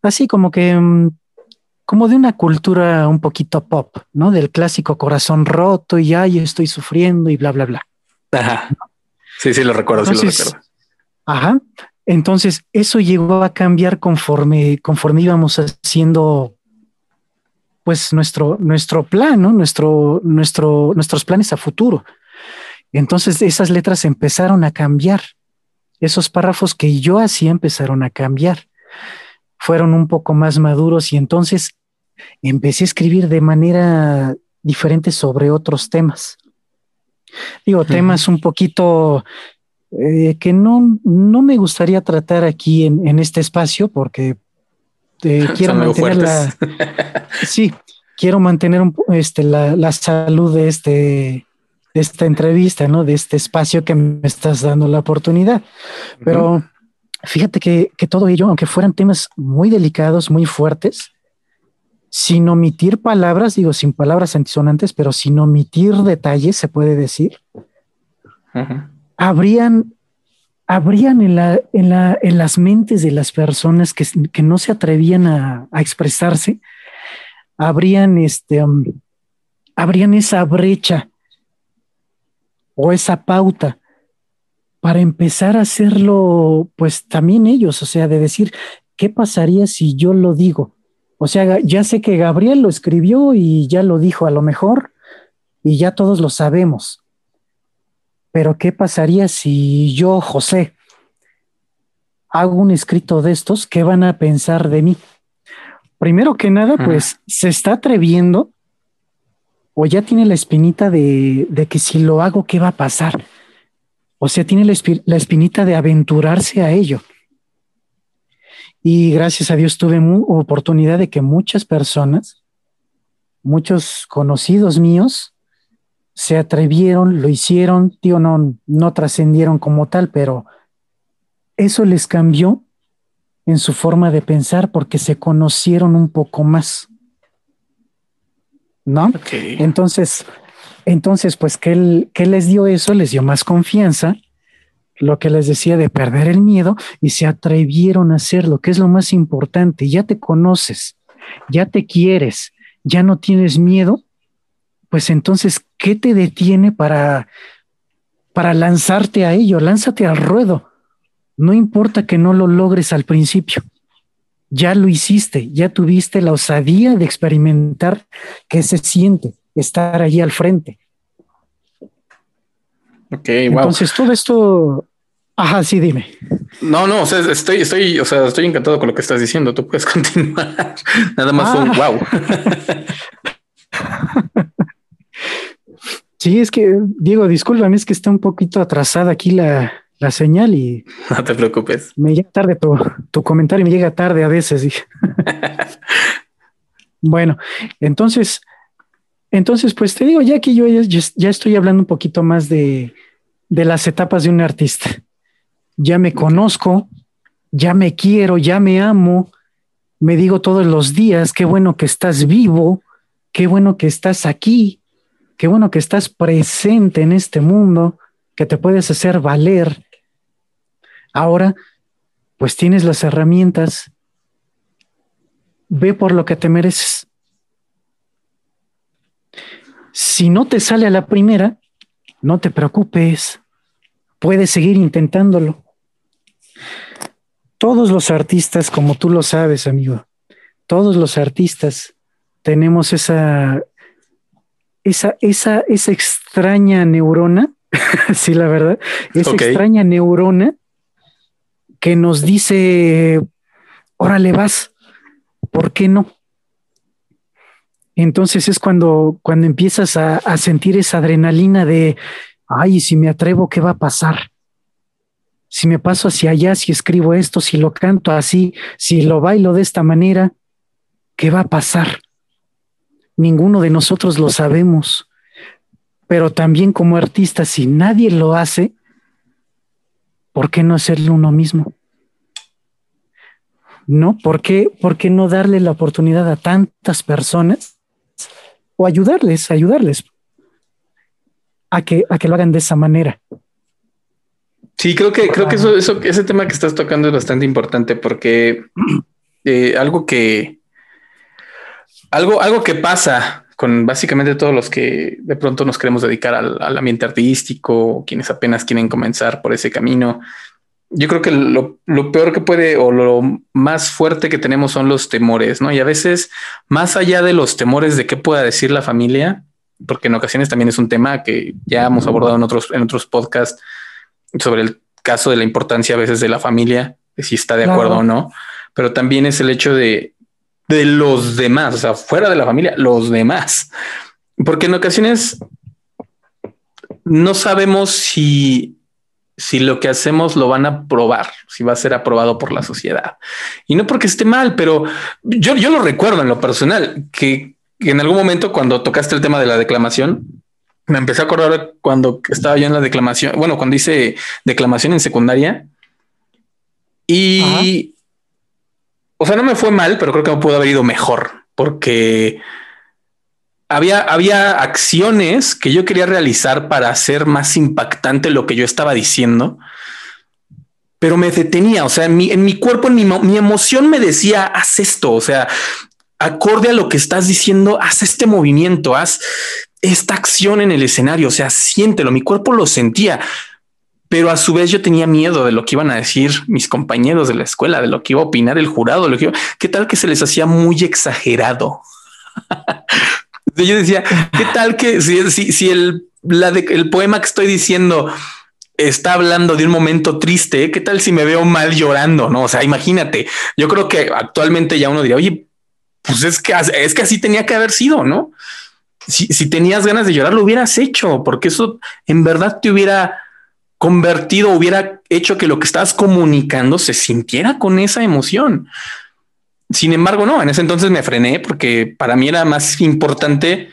así como que mm, como de una cultura un poquito pop, ¿no? Del clásico corazón roto y ay, estoy sufriendo y bla, bla, bla. Ajá. Sí, sí, lo recuerdo, sí lo recuerdo. Ajá. Entonces, eso llegó a cambiar conforme, conforme íbamos haciendo pues nuestro, nuestro plan, ¿no? Nuestro, nuestro, nuestros planes a futuro. Entonces, esas letras empezaron a cambiar. Esos párrafos que yo hacía empezaron a cambiar fueron un poco más maduros y entonces empecé a escribir de manera diferente sobre otros temas. Digo, temas un poquito eh, que no, no me gustaría tratar aquí en, este espacio porque eh, quiero mantener la, sí, quiero mantener este, la, salud de este de esta entrevista, ¿no? De este espacio que me estás dando la oportunidad. Pero Fíjate que, todo ello, aunque fueran temas muy delicados, muy fuertes, sin omitir palabras, digo, sin palabras antisonantes, pero sin omitir detalles, se puede decir, habrían, habrían en, la, en, la, en, las mentes de las personas que, no se atrevían a, expresarse, habrían, este, um, habrían esa brecha o esa pauta para empezar a hacerlo, pues también ellos, o sea, de decir, ¿qué pasaría si yo lo digo? O sea, ya sé que Gabriel lo escribió y ya lo dijo a lo mejor y ya todos lo sabemos. Pero ¿qué pasaría si yo, José, hago un escrito de estos? ¿Qué van a pensar de mí? Primero que nada, pues se está atreviendo o ya tiene la espinita de, de que si lo hago, ¿qué va a pasar? O sea, tiene la, espinita de aventurarse a ello. Y gracias a Dios tuve oportunidad de que muchas personas, muchos conocidos míos, se atrevieron, lo hicieron, tío, no, no trascendieron como tal, pero eso les cambió en su forma de pensar porque se conocieron un poco más. ¿No? Entonces, entonces, pues, ¿qué, ¿qué, les dio eso? Les dio más confianza, lo que les decía de perder el miedo y se atrevieron a hacer lo que es lo más importante. Ya te conoces, ya te quieres, ya no tienes miedo, pues entonces, ¿qué te detiene para, para lanzarte a ello? Lánzate al ruedo. No importa que no lo logres al principio. Ya lo hiciste, ya tuviste la osadía de experimentar qué se siente estar allí al frente. Ok, Entonces todo esto, ajá, sí, dime. No, no, o sea, estoy, estoy, o sea, estoy encantado con lo que estás diciendo. Tú puedes continuar. Nada más un wow. sí, es que, Diego, discúlpame, es que está un poquito atrasada aquí la, la señal y no te preocupes. Me llega tarde tu, tu comentario, me llega tarde a veces. bueno, entonces entonces, pues te digo, ya que yo ya, estoy hablando un poquito más de, las etapas de un artista. Ya me conozco, ya me quiero, ya me amo, me digo todos los días, qué bueno que estás vivo, qué bueno que estás aquí, qué bueno que estás presente en este mundo, que te puedes hacer valer. Ahora, pues tienes las herramientas, ve por lo que te mereces. Si no te sale a la primera, no te preocupes, puedes seguir intentándolo. Todos los artistas, como tú lo sabes, amigo, todos los artistas tenemos esa, esa, esa, esa extraña neurona, sí, la verdad, esa extraña neurona que nos dice, órale vas, ¿por qué no? Entonces es cuando, cuando empiezas a, a sentir esa adrenalina de, ay, si me atrevo, ¿qué va a pasar? Si me paso hacia allá, si escribo esto, si lo canto así, si lo bailo de esta manera, ¿qué va a pasar? Ninguno de nosotros lo sabemos, pero también como artista, si nadie lo hace, ¿por qué no hacerlo uno mismo? ¿No? ¿Por qué, ¿Por qué no darle la oportunidad a tantas personas o ayudarles, ayudarles a que, a que lo hagan de esa manera? Sí, creo que, creo que eso, eso, ese tema que estás tocando es bastante importante porque eh, algo que, algo, algo que pasa con básicamente todos los que de pronto nos queremos dedicar al, al ambiente artístico, quienes apenas quieren comenzar por ese camino, yo creo que lo, lo, peor que puede o lo más fuerte que tenemos son los temores, ¿no? Y a veces, más allá de los temores de qué pueda decir la familia, porque en ocasiones también es un tema que ya hemos abordado en otros, en otros podcasts sobre el caso de la importancia a veces de la familia, de si está de acuerdo o no, pero también es el hecho de, de los demás, o sea, fuera de la familia, los demás, porque en ocasiones no sabemos si si lo que hacemos lo van a aprobar, si va a ser aprobado por la sociedad. Y no porque esté mal, pero yo, yo lo recuerdo en lo personal, que, en algún momento cuando tocaste el tema de la declamación, me empecé a acordar cuando estaba yo en la declamación, bueno, cuando hice declamación en secundaria y, o sea, no me fue mal, pero creo que me pudo haber ido mejor porque había, había acciones que yo quería realizar para hacer más impactante lo que yo estaba diciendo, pero me detenía, o sea, en mi, cuerpo, en mi, mi emoción me decía, haz esto, o sea, acorde a lo que estás diciendo, haz este movimiento, haz esta acción en el escenario, o sea, siéntelo, mi cuerpo lo sentía, pero a su vez yo tenía miedo de lo que iban a decir mis compañeros de la escuela, de lo que iba a opinar el jurado, lo que qué tal que se les hacía muy exagerado. Yo decía, ¿qué tal que si, si, el, la de, el poema que estoy diciendo está hablando de un momento triste, ¿qué tal si me veo mal llorando? No, o sea, imagínate, yo creo que actualmente ya uno diría, oye, pues es que, es que así tenía que haber sido, ¿no? Si, si tenías ganas de llorar, lo hubieras hecho, porque eso en verdad te hubiera convertido, hubiera hecho que lo que estabas comunicando se sintiera con esa emoción. Sin embargo, no, en ese entonces me frené porque para mí era más importante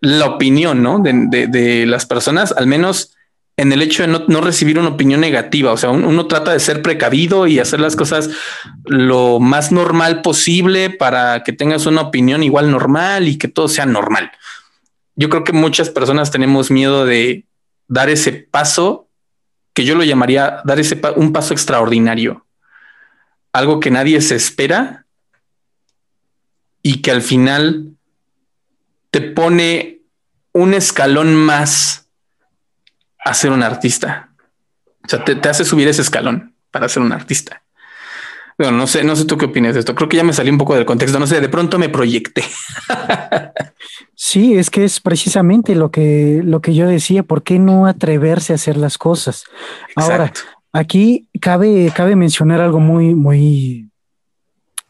la opinión ¿no? de, las personas, al menos en el hecho de no, recibir una opinión negativa. O sea, uno, trata de ser precavido y hacer las cosas lo más normal posible para que tengas una opinión igual normal y que todo sea normal. Yo creo que muchas personas tenemos miedo de dar ese paso que yo lo llamaría dar ese un paso extraordinario algo que nadie se espera y que al final te pone un escalón más a ser un artista. O sea, te, hace subir ese escalón para ser un artista. Bueno, no sé, no sé tú qué opinas de esto. Creo que ya me salí un poco del contexto. No sé, de pronto me proyecté. sí, es que es precisamente lo que, lo que yo decía. ¿Por qué no atreverse a hacer las cosas? Ahora, Aquí cabe, cabe mencionar algo muy, muy,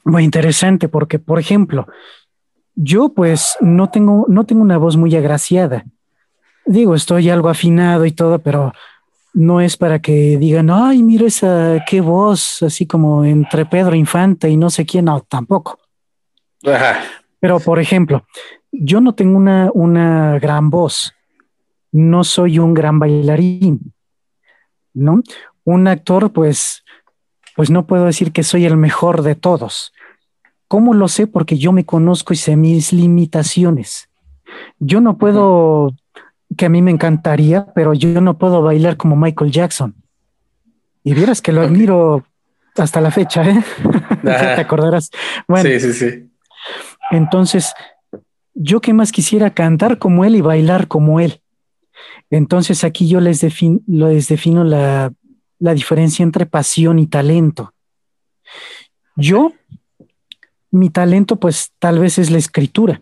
muy interesante, porque, por ejemplo, yo pues no tengo, no tengo una voz muy agraciada. Digo, estoy algo afinado y todo, pero no es para que digan, ay, mira esa, qué voz, así como entre Pedro Infante y no sé quién, no, tampoco. Pero, por ejemplo, yo no tengo una, una gran voz, no soy un gran bailarín, ¿no? Un actor, pues, pues no puedo decir que soy el mejor de todos. ¿Cómo lo sé? Porque yo me conozco y sé mis limitaciones. Yo no puedo, que a mí me encantaría, pero yo no puedo bailar como Michael Jackson. Y vieras que lo admiro hasta la fecha, ¿eh? te acordarás. Bueno, sí, sí, sí. Entonces, yo que más quisiera cantar como él y bailar como él. Entonces aquí yo les, les defino la, la diferencia entre pasión y talento. Yo, mi talento pues tal vez es la escritura.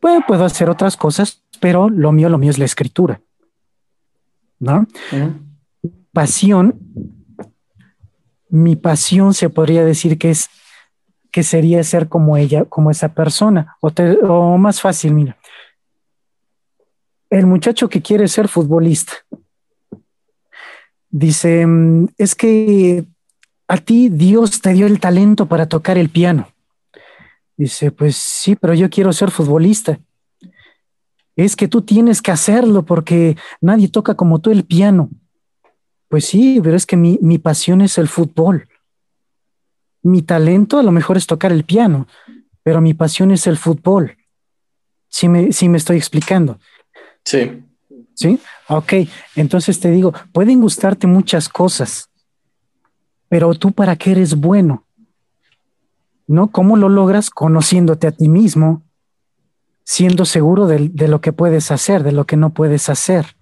Bueno, puedo hacer otras cosas, pero lo mío, lo mío es la escritura. ¿No? Pasión, mi pasión se podría decir que es que sería ser como ella, como esa persona, o, o más fácil, mira, el muchacho que quiere ser futbolista dice, es que a ti Dios te dio el talento para tocar el piano. Dice, pues sí, pero yo quiero ser futbolista. Es que tú tienes que hacerlo porque nadie toca como tú el piano. Pues sí, pero es que mi, mi pasión es el fútbol. Mi talento a lo mejor es tocar el piano, pero mi pasión es el fútbol. Sí me, sí me estoy explicando. Sí. Sí. Ok. Entonces te digo, pueden gustarte muchas cosas, pero tú para qué eres bueno? ¿No? ¿Cómo lo logras? Conociéndote a ti mismo, siendo seguro de, de lo que puedes hacer, de lo que no puedes hacer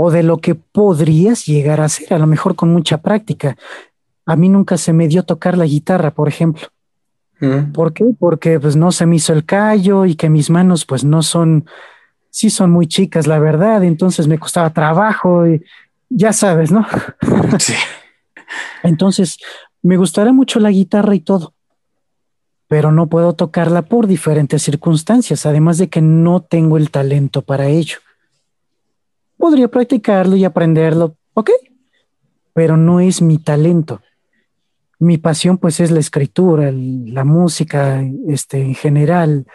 o de lo que podrías llegar a hacer, a lo mejor con mucha práctica. A mí nunca se me dio tocar la guitarra, por ejemplo. Mm. ¿Por qué? Porque pues no se me hizo el callo y que mis manos pues no son, sí son muy chicas, la verdad, entonces me costaba trabajo y ya sabes, ¿no? Sí. entonces, me gustaría mucho la guitarra y todo, pero no puedo tocarla por diferentes circunstancias, además de que no tengo el talento para ello podría practicarlo y aprenderlo, ok, pero no es mi talento. Mi pasión pues es la escritura, la música, este, en general,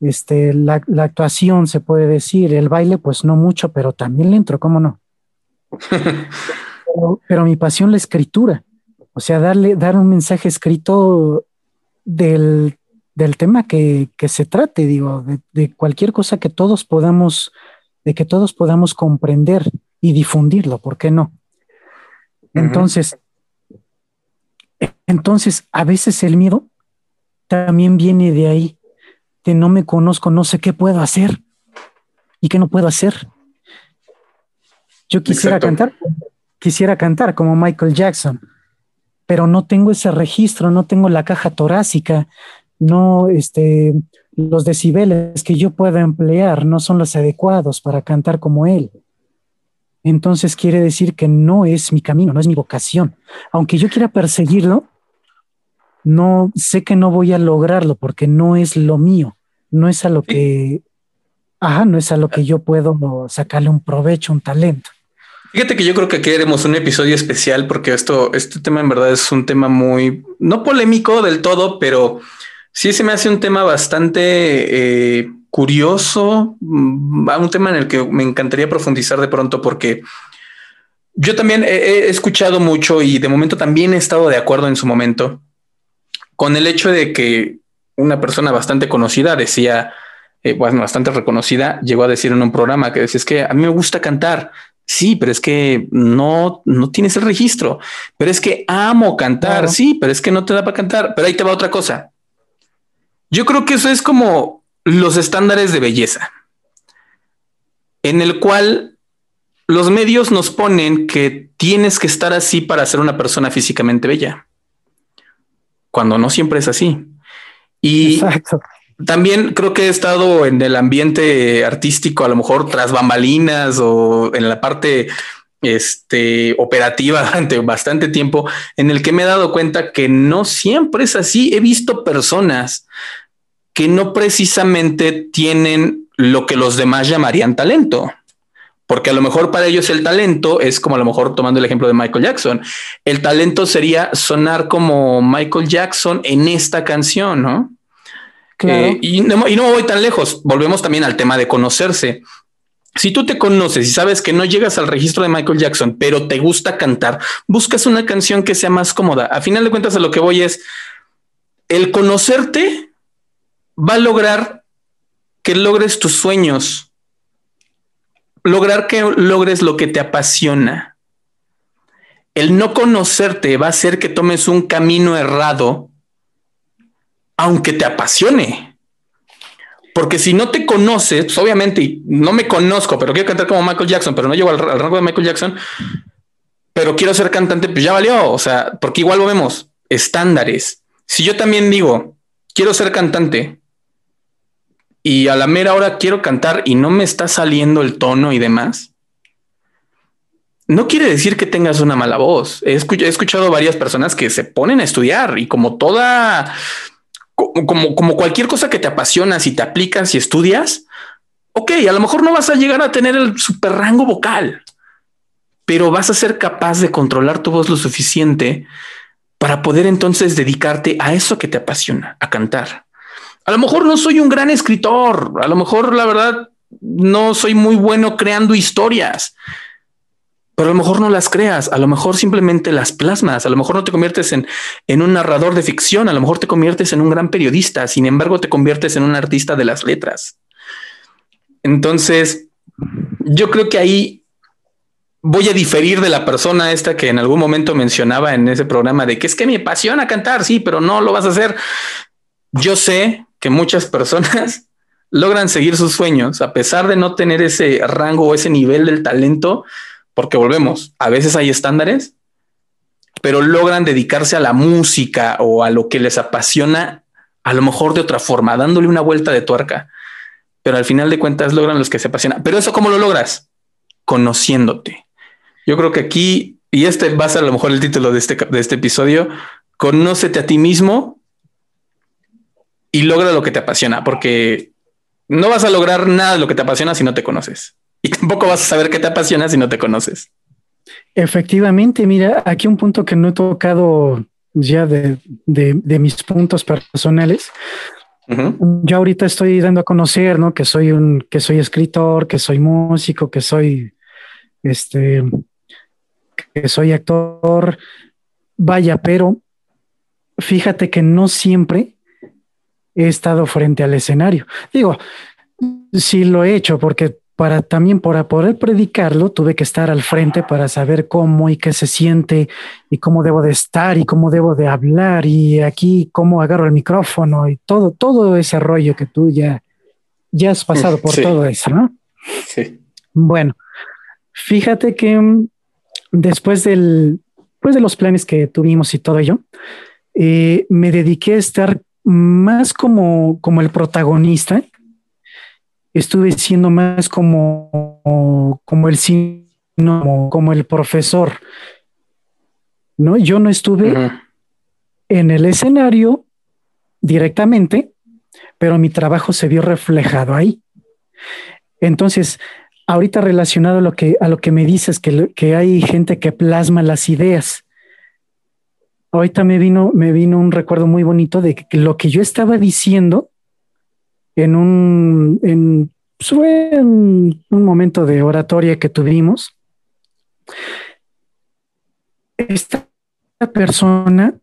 este, la, actuación se puede decir, el baile pues no mucho, pero también le entro, ¿cómo no? pero, mi pasión la escritura, o sea, darle, dar un mensaje escrito del, tema que, se trate, digo, de, de, cualquier cosa que todos podamos de que todos podamos comprender y difundirlo, ¿por qué no? Entonces, entonces, a veces el miedo también viene de ahí, de no me conozco, no sé qué puedo hacer y qué no puedo hacer. Yo quisiera cantar, quisiera cantar como Michael Jackson, pero no tengo ese registro, no tengo la caja torácica, no, este, los decibeles que yo pueda emplear no son los adecuados para cantar como él. Entonces quiere decir que no es mi camino, no es mi vocación. Aunque yo quiera perseguirlo, no sé que no voy a lograrlo porque no es lo mío, no es a lo que, ajá, no es a lo que yo puedo sacarle un provecho, un talento. Fíjate que yo creo que aquí haremos un episodio especial porque esto, este tema en verdad es un tema muy, no polémico del todo, pero Sí, se me hace un tema bastante eh, curioso, mm, un tema en el que me encantaría profundizar de pronto porque yo también he, escuchado mucho y de momento también he estado de acuerdo en su momento con el hecho de que una persona bastante conocida decía, eh, bueno, bastante reconocida, llegó a decir en un programa que decía, es que a mí me gusta cantar. Sí, pero es que no, no tienes el registro, pero es que amo cantar. Sí, pero es que no te da para cantar. Pero ahí te va otra cosa. Yo creo que eso es como los estándares de belleza, en el cual los medios nos ponen que tienes que estar así para ser una persona físicamente bella, cuando no siempre es así. Y también creo que he estado en el ambiente artístico, a lo mejor tras bambalinas o en la parte este, operativa durante bastante tiempo, en el que me he dado cuenta que no siempre es así. He visto personas que no precisamente tienen lo que los demás llamarían talento. Porque a lo mejor para ellos el talento es como a lo mejor tomando el ejemplo de Michael Jackson. El talento sería sonar como Michael Jackson en esta canción, ¿no? Eh, y, no y no voy tan lejos. Volvemos también al tema de conocerse. Si tú te conoces y sabes que no llegas al registro de Michael Jackson, pero te gusta cantar, buscas una canción que sea más cómoda. A final de cuentas, a lo que voy es el conocerte va a lograr que logres tus sueños, lograr que logres lo que te apasiona. El no conocerte va a hacer que tomes un camino errado, aunque te apasione. Porque si no te conoces, pues obviamente no me conozco, pero quiero cantar como Michael Jackson, pero no llego al, rango de Michael Jackson, pero quiero ser cantante, pues ya valió. O sea, porque igual lo vemos, estándares. Si yo también digo, quiero ser cantante y a la mera hora quiero cantar y no me está saliendo el tono y demás, no quiere decir que tengas una mala voz. He, escuchado varias personas que se ponen a estudiar y como toda, como, cualquier cosa que te apasiona, si te aplicas y estudias, ok, a lo mejor no vas a llegar a tener el super rango vocal, pero vas a ser capaz de controlar tu voz lo suficiente para poder entonces dedicarte a eso que te apasiona, a cantar. A lo mejor no soy un gran escritor, a lo mejor la verdad no soy muy bueno creando historias, pero a lo mejor no las creas, a lo mejor simplemente las plasmas, a lo mejor no te conviertes en, en un narrador de ficción, a lo mejor te conviertes en un gran periodista, sin embargo te conviertes en un artista de las letras. Entonces, yo creo que ahí voy a diferir de la persona esta que en algún momento mencionaba en ese programa de que es que me apasiona cantar, sí, pero no lo vas a hacer. Yo sé que muchas personas logran seguir sus sueños a pesar de no tener ese rango o ese nivel del talento porque volvemos, a veces hay estándares, pero logran dedicarse a la música o a lo que les apasiona, a lo mejor de otra forma, dándole una vuelta de tuerca. Pero al final de cuentas logran los que se apasionan. Pero eso, ¿cómo lo logras? Conociéndote. Yo creo que aquí, y este va a ser a lo mejor el título de este, de este episodio, conócete a ti mismo y logra lo que te apasiona, porque no vas a lograr nada de lo que te apasiona si no te conoces. Y tampoco vas a saber qué te apasiona si no te conoces. Efectivamente, mira, aquí un punto que no he tocado ya de, mis puntos personales. Yo ahorita estoy dando a conocer, ¿no? Que soy un, que soy escritor, que soy músico, que soy, este, que soy actor. Vaya, pero fíjate que no siempre he estado frente al escenario. Digo, sí lo he hecho porque para también para poder predicarlo, tuve que estar al frente para saber cómo y qué se siente y cómo debo de estar y cómo debo de hablar y aquí cómo agarro el micrófono y todo, todo ese rollo que tú ya, ya has pasado por todo eso, ¿no? Sí. Bueno, fíjate que mm, después del, pues de los planes que tuvimos y todo ello, eh, me dediqué a estar más como, como el protagonista estuve siendo más como, como el sino como el profesor. ¿no? Yo no estuve en el escenario directamente, pero mi trabajo se vio reflejado ahí. Entonces, ahorita relacionado a lo que, a lo que me dices, que, que hay gente que plasma las ideas. Ahorita me vino, me vino un recuerdo muy bonito de que lo que yo estaba diciendo en un, en, pues, fue un momento de oratoria que tuvimos. Esta persona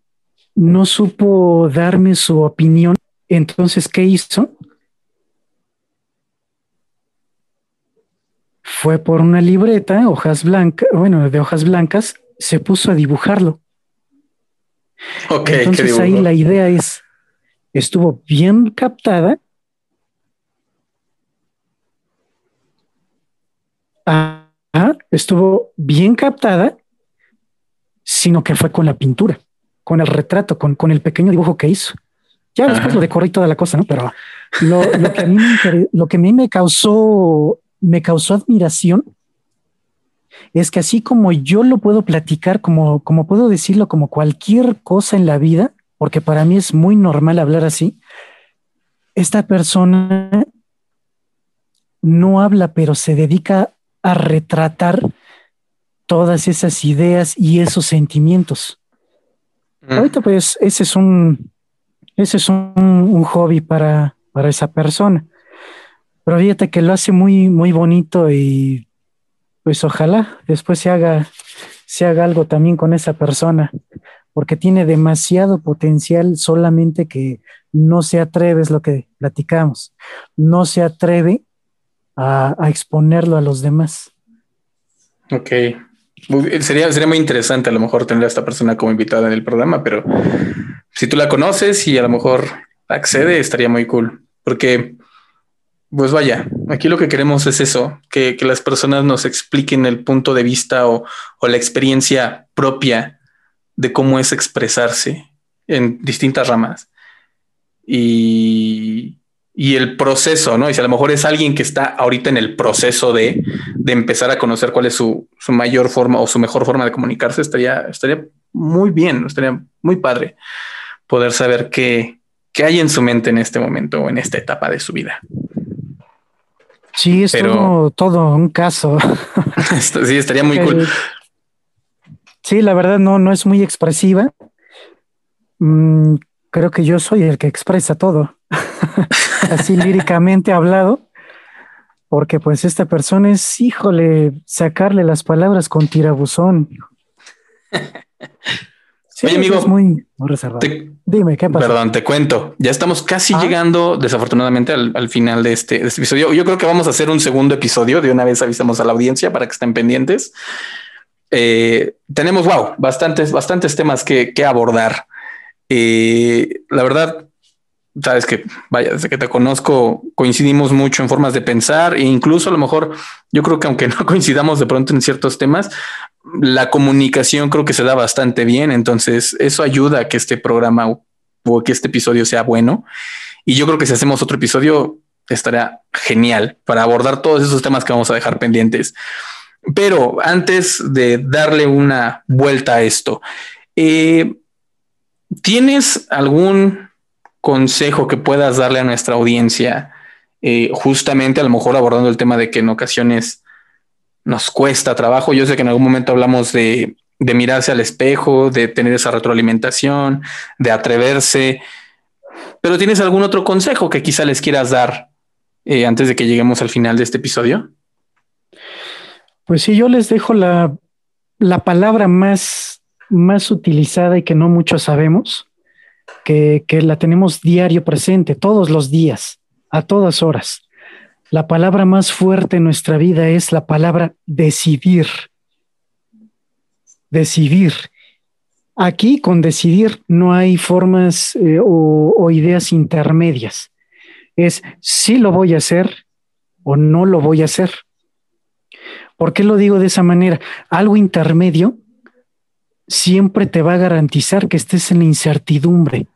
no supo darme su opinión. Entonces, ¿qué hizo? Fue por una libreta, hojas blancas, bueno, de hojas blancas, se puso a dibujarlo. Ok, Entonces ahí la idea es, estuvo bien captada estuvo bien captada, sino que fue con la pintura, con el retrato, con, con el pequeño dibujo que hizo. Ya después lo decoré y toda la cosa, ¿no? Pero lo, que a mí me, lo que a mí me causó, me causó admiración es que así como yo lo puedo platicar, como, como puedo decirlo, como cualquier cosa en la vida, porque para mí es muy normal hablar así, esta persona no habla, pero se dedica a retratar todas esas ideas y esos sentimientos. Mm. Ahorita pues ese es un, ese es un, hobby para, para esa persona. Pero fíjate que lo hace muy, muy bonito y pues ojalá después se haga, se haga algo también con esa persona, porque tiene demasiado potencial, solamente que no se atreve, es lo que platicamos, no se atreve a, exponerlo a los demás. Ok. Sería, sería muy interesante a lo mejor tener a esta persona como invitada en el programa, pero si tú la conoces y a lo mejor accede, estaría muy cool. Porque Pues vaya, aquí lo que queremos es eso, que, las personas nos expliquen el punto de vista o, la experiencia propia de cómo es expresarse en distintas ramas. Y, el proceso, ¿no? Y si a lo mejor es alguien que está ahorita en el proceso de, empezar a conocer cuál es su, su, mayor forma o su mejor forma de comunicarse, estaría, estaría muy bien, estaría muy padre poder saber qué, qué hay en su mente en este momento o en esta etapa de su vida. Sí, es todo, un caso. sí, estaría muy cool. Sí, la verdad no, no es muy expresiva. Mm, creo que yo soy el que expresa todo, así líricamente hablado, porque pues esta persona es, híjole, sacarle las palabras con tirabuzón. Sí, amigo, es muy, reservado. Dime, ¿qué pasa? Perdón, te cuento. Ya estamos casi ah. llegando, desafortunadamente, al, final de este, de este, episodio. Yo creo que vamos a hacer un segundo episodio. De una vez avisamos a la audiencia para que estén pendientes. Eh, tenemos, wow, bastantes, bastantes temas que, que abordar. Eh, la verdad, sabes que, vaya, desde que te conozco, coincidimos mucho en formas de pensar e incluso a lo mejor yo creo que aunque no coincidamos de pronto en ciertos temas, la comunicación creo que se da bastante bien. Entonces eso ayuda a que este programa o que este episodio sea bueno. Y yo creo que si hacemos otro episodio estará genial para abordar todos esos temas que vamos a dejar pendientes. Pero antes de darle una vuelta a esto, eh, ¿tienes algún consejo que puedas darle a nuestra audiencia, eh, justamente a lo mejor abordando el tema de que en ocasiones nos cuesta trabajo. Yo sé que en algún momento hablamos de, mirarse al espejo, de tener esa retroalimentación, de atreverse, pero ¿tienes algún otro consejo que quizá les quieras dar eh, antes de que lleguemos al final de este episodio? Pues sí, yo les dejo la, la palabra más, más utilizada y que no muchos sabemos, que, la tenemos diario presente, todos los días, a todas horas. La palabra más fuerte en nuestra vida es la palabra decidir. Decidir. Aquí con decidir no hay formas eh, o, o, ideas intermedias. Es si lo voy a hacer o no lo voy a hacer. ¿Por qué lo digo de esa manera? Algo intermedio siempre te va a garantizar que estés en la incertidumbre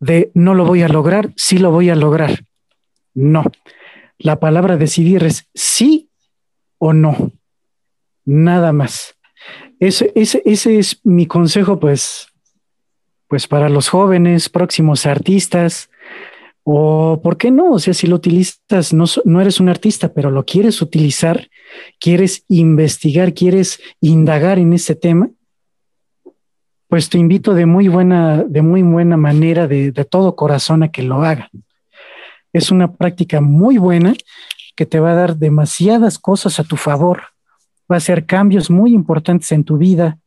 de no lo voy a lograr, sí lo voy a lograr. No. La palabra decidir es sí o no. Nada más. Ese, es mi consejo, pues, pues para los jóvenes, próximos artistas, o por qué no, o sea, si lo utilizas, no, no eres un artista, pero lo quieres utilizar, quieres investigar, quieres indagar en ese tema, pues te invito de muy buena, de muy buena manera, de, todo corazón a que lo hagan. Es una práctica muy buena que te va a dar demasiadas cosas a tu favor, va a hacer cambios muy importantes en tu vida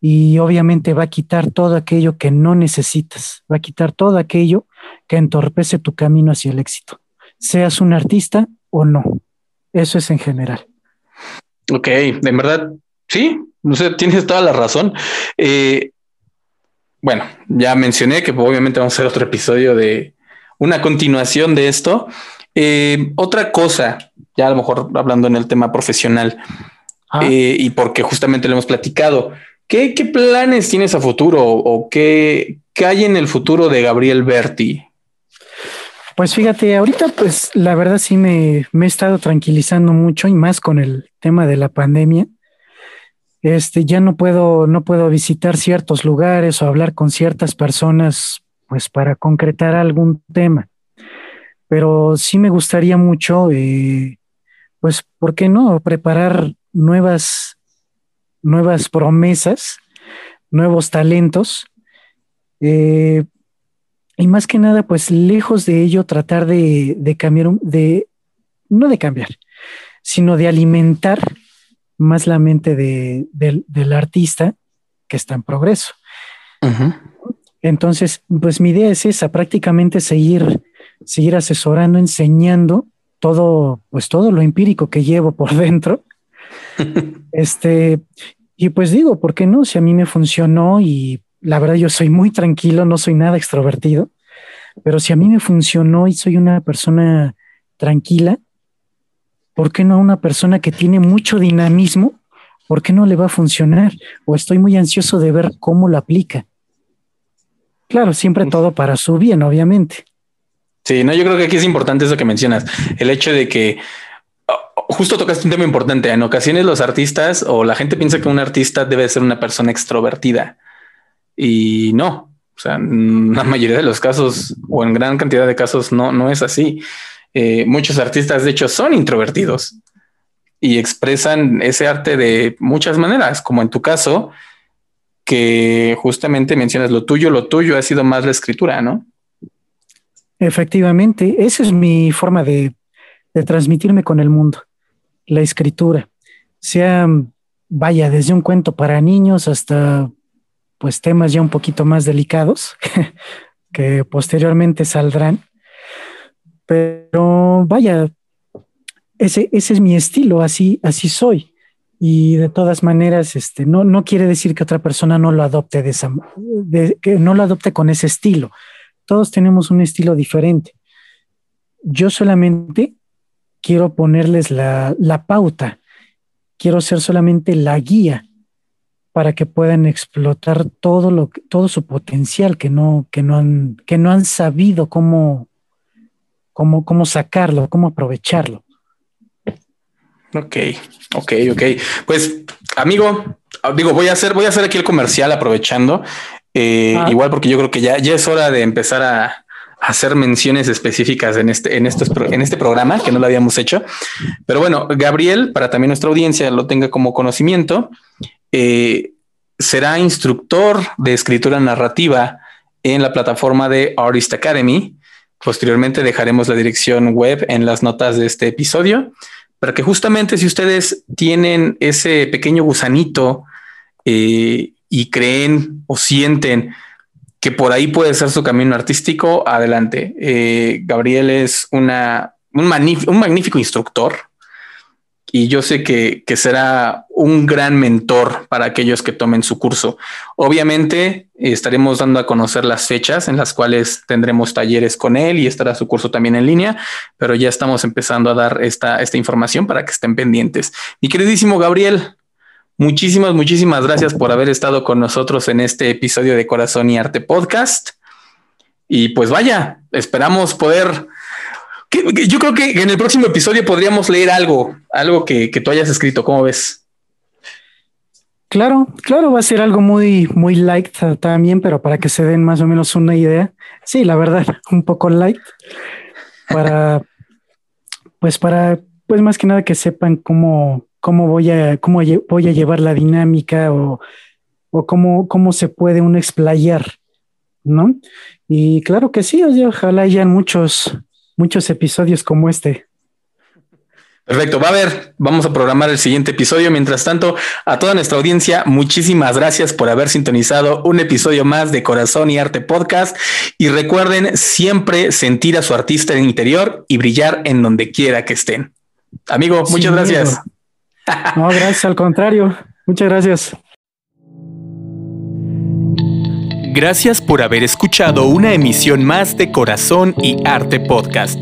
y obviamente va a quitar todo aquello que no necesitas, va a quitar todo aquello que entorpece tu camino hacia el éxito, seas un artista o no. Eso es en general. Ok, de verdad, sí, no sé, tienes toda la razón. Eh, bueno, ya mencioné que obviamente vamos a hacer otro episodio de una continuación de esto. Eh, otra cosa, ya a lo mejor hablando en el tema profesional, ah. eh, y porque justamente lo hemos platicado, ¿qué, planes tienes a futuro o qué, qué hay en el futuro de Gabriel Berti? Pues fíjate, ahorita pues la verdad sí me, me, he estado tranquilizando mucho y más con el tema de la pandemia este, ya no puedo, no puedo visitar ciertos lugares o hablar con ciertas personas, pues para concretar algún tema. Pero sí me gustaría mucho, eh, pues, ¿por qué no? Preparar nuevas, nuevas promesas, nuevos talentos. Eh, y más que nada, pues lejos de ello, tratar de, de cambiar, de, no de cambiar, sino de alimentar más la mente del artista que está en progreso. Entonces, pues mi idea es esa, prácticamente seguir, seguir asesorando, enseñando todo, pues todo lo empírico que llevo por dentro. este, y pues digo, ¿por qué no? Si a mí me funcionó y la verdad yo soy muy tranquilo, no soy nada extrovertido, pero si a mí me funcionó y soy una persona tranquila, ¿por qué no a una persona que tiene mucho dinamismo? ¿Por qué no le va a funcionar? O estoy muy ansioso de ver cómo lo aplica. Claro, siempre todo para su bien, obviamente. Sí, no, yo creo que aquí es importante eso que mencionas, el hecho de que oh, justo tocaste un tema importante. En ocasiones los artistas o la gente piensa que un artista debe ser una persona extrovertida y no. O sea, en la mayoría de los casos o en gran cantidad de casos no, no es así. Eh, muchos artistas, de hecho, son introvertidos y expresan ese arte de muchas maneras, como en tu caso, que justamente mencionas lo tuyo, lo tuyo ha sido más la escritura, ¿no? Efectivamente, esa es mi forma de, de transmitirme con el mundo, la escritura, sea, vaya, desde un cuento para niños hasta pues temas ya un poquito más delicados que posteriormente saldrán. Pero vaya, ese, ese es mi estilo, así, así soy. Y de todas maneras, este, no, no quiere decir que otra persona no lo adopte de esa, que no lo adopte con ese estilo. Todos tenemos un estilo diferente. Yo solamente quiero ponerles la, la pauta. Quiero ser solamente la guía para que puedan explotar todo lo todo su potencial que no que no han que no han sabido cómo cómo cómo sacarlo, cómo aprovecharlo. Ok, ok, ok. Pues, amigo, digo, voy a hacer, voy a hacer aquí el comercial aprovechando. Eh, ah. Igual porque yo creo que ya, ya es hora de empezar a, hacer menciones específicas en este, en, estos, en este programa, que no lo habíamos hecho. Pero bueno, Gabriel, para también nuestra audiencia lo tenga como conocimiento, eh, será instructor de escritura narrativa en la plataforma de Artist Academy. Posteriormente dejaremos la dirección web en las notas de este episodio para que justamente si ustedes tienen ese pequeño gusanito eh, y creen o sienten que por ahí puede ser su camino artístico, adelante. Eh, Gabriel es una, un, un magnífico instructor y yo sé que, será un gran mentor para aquellos que tomen su curso. Obviamente estaremos dando a conocer las fechas en las cuales tendremos talleres con él y estará su curso también en línea, pero ya estamos empezando a dar esta, esta información para que estén pendientes. Mi queridísimo Gabriel, muchísimas, muchísimas gracias por haber estado con nosotros en este episodio de Corazón y Arte Podcast. Y pues vaya, esperamos poder yo creo que en el próximo episodio podríamos leer algo, algo que, tú hayas escrito. ¿Cómo ves? Claro, claro, va a ser algo muy, muy light también, pero para que se den más o menos una idea. Sí, la verdad, un poco light para, pues para, pues más que nada que sepan cómo, cómo voy a, cómo voy a llevar la dinámica o, o cómo, cómo se puede uno explayar, ¿no? Y claro que sí, ojalá hayan muchos, muchos episodios como este. Perfecto, va a ver, vamos a programar el siguiente episodio. Mientras tanto, a toda nuestra audiencia, muchísimas gracias por haber sintonizado un episodio más de Corazón y Arte Podcast. Y recuerden siempre sentir a su artista en interior y brillar en donde quiera que estén. Amigo, muchas gracias. No, gracias, al contrario. Muchas gracias. Gracias por haber escuchado una emisión más de Corazón y Arte Podcast.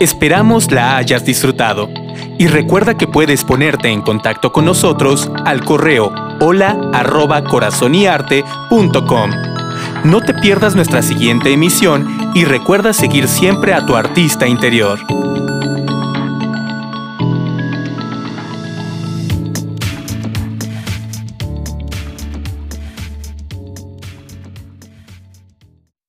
Esperamos la hayas disfrutado. Y recuerda que puedes ponerte en contacto con nosotros al correo hola arroba corazonyarte.com. No te pierdas nuestra siguiente emisión y recuerda seguir siempre a tu artista interior.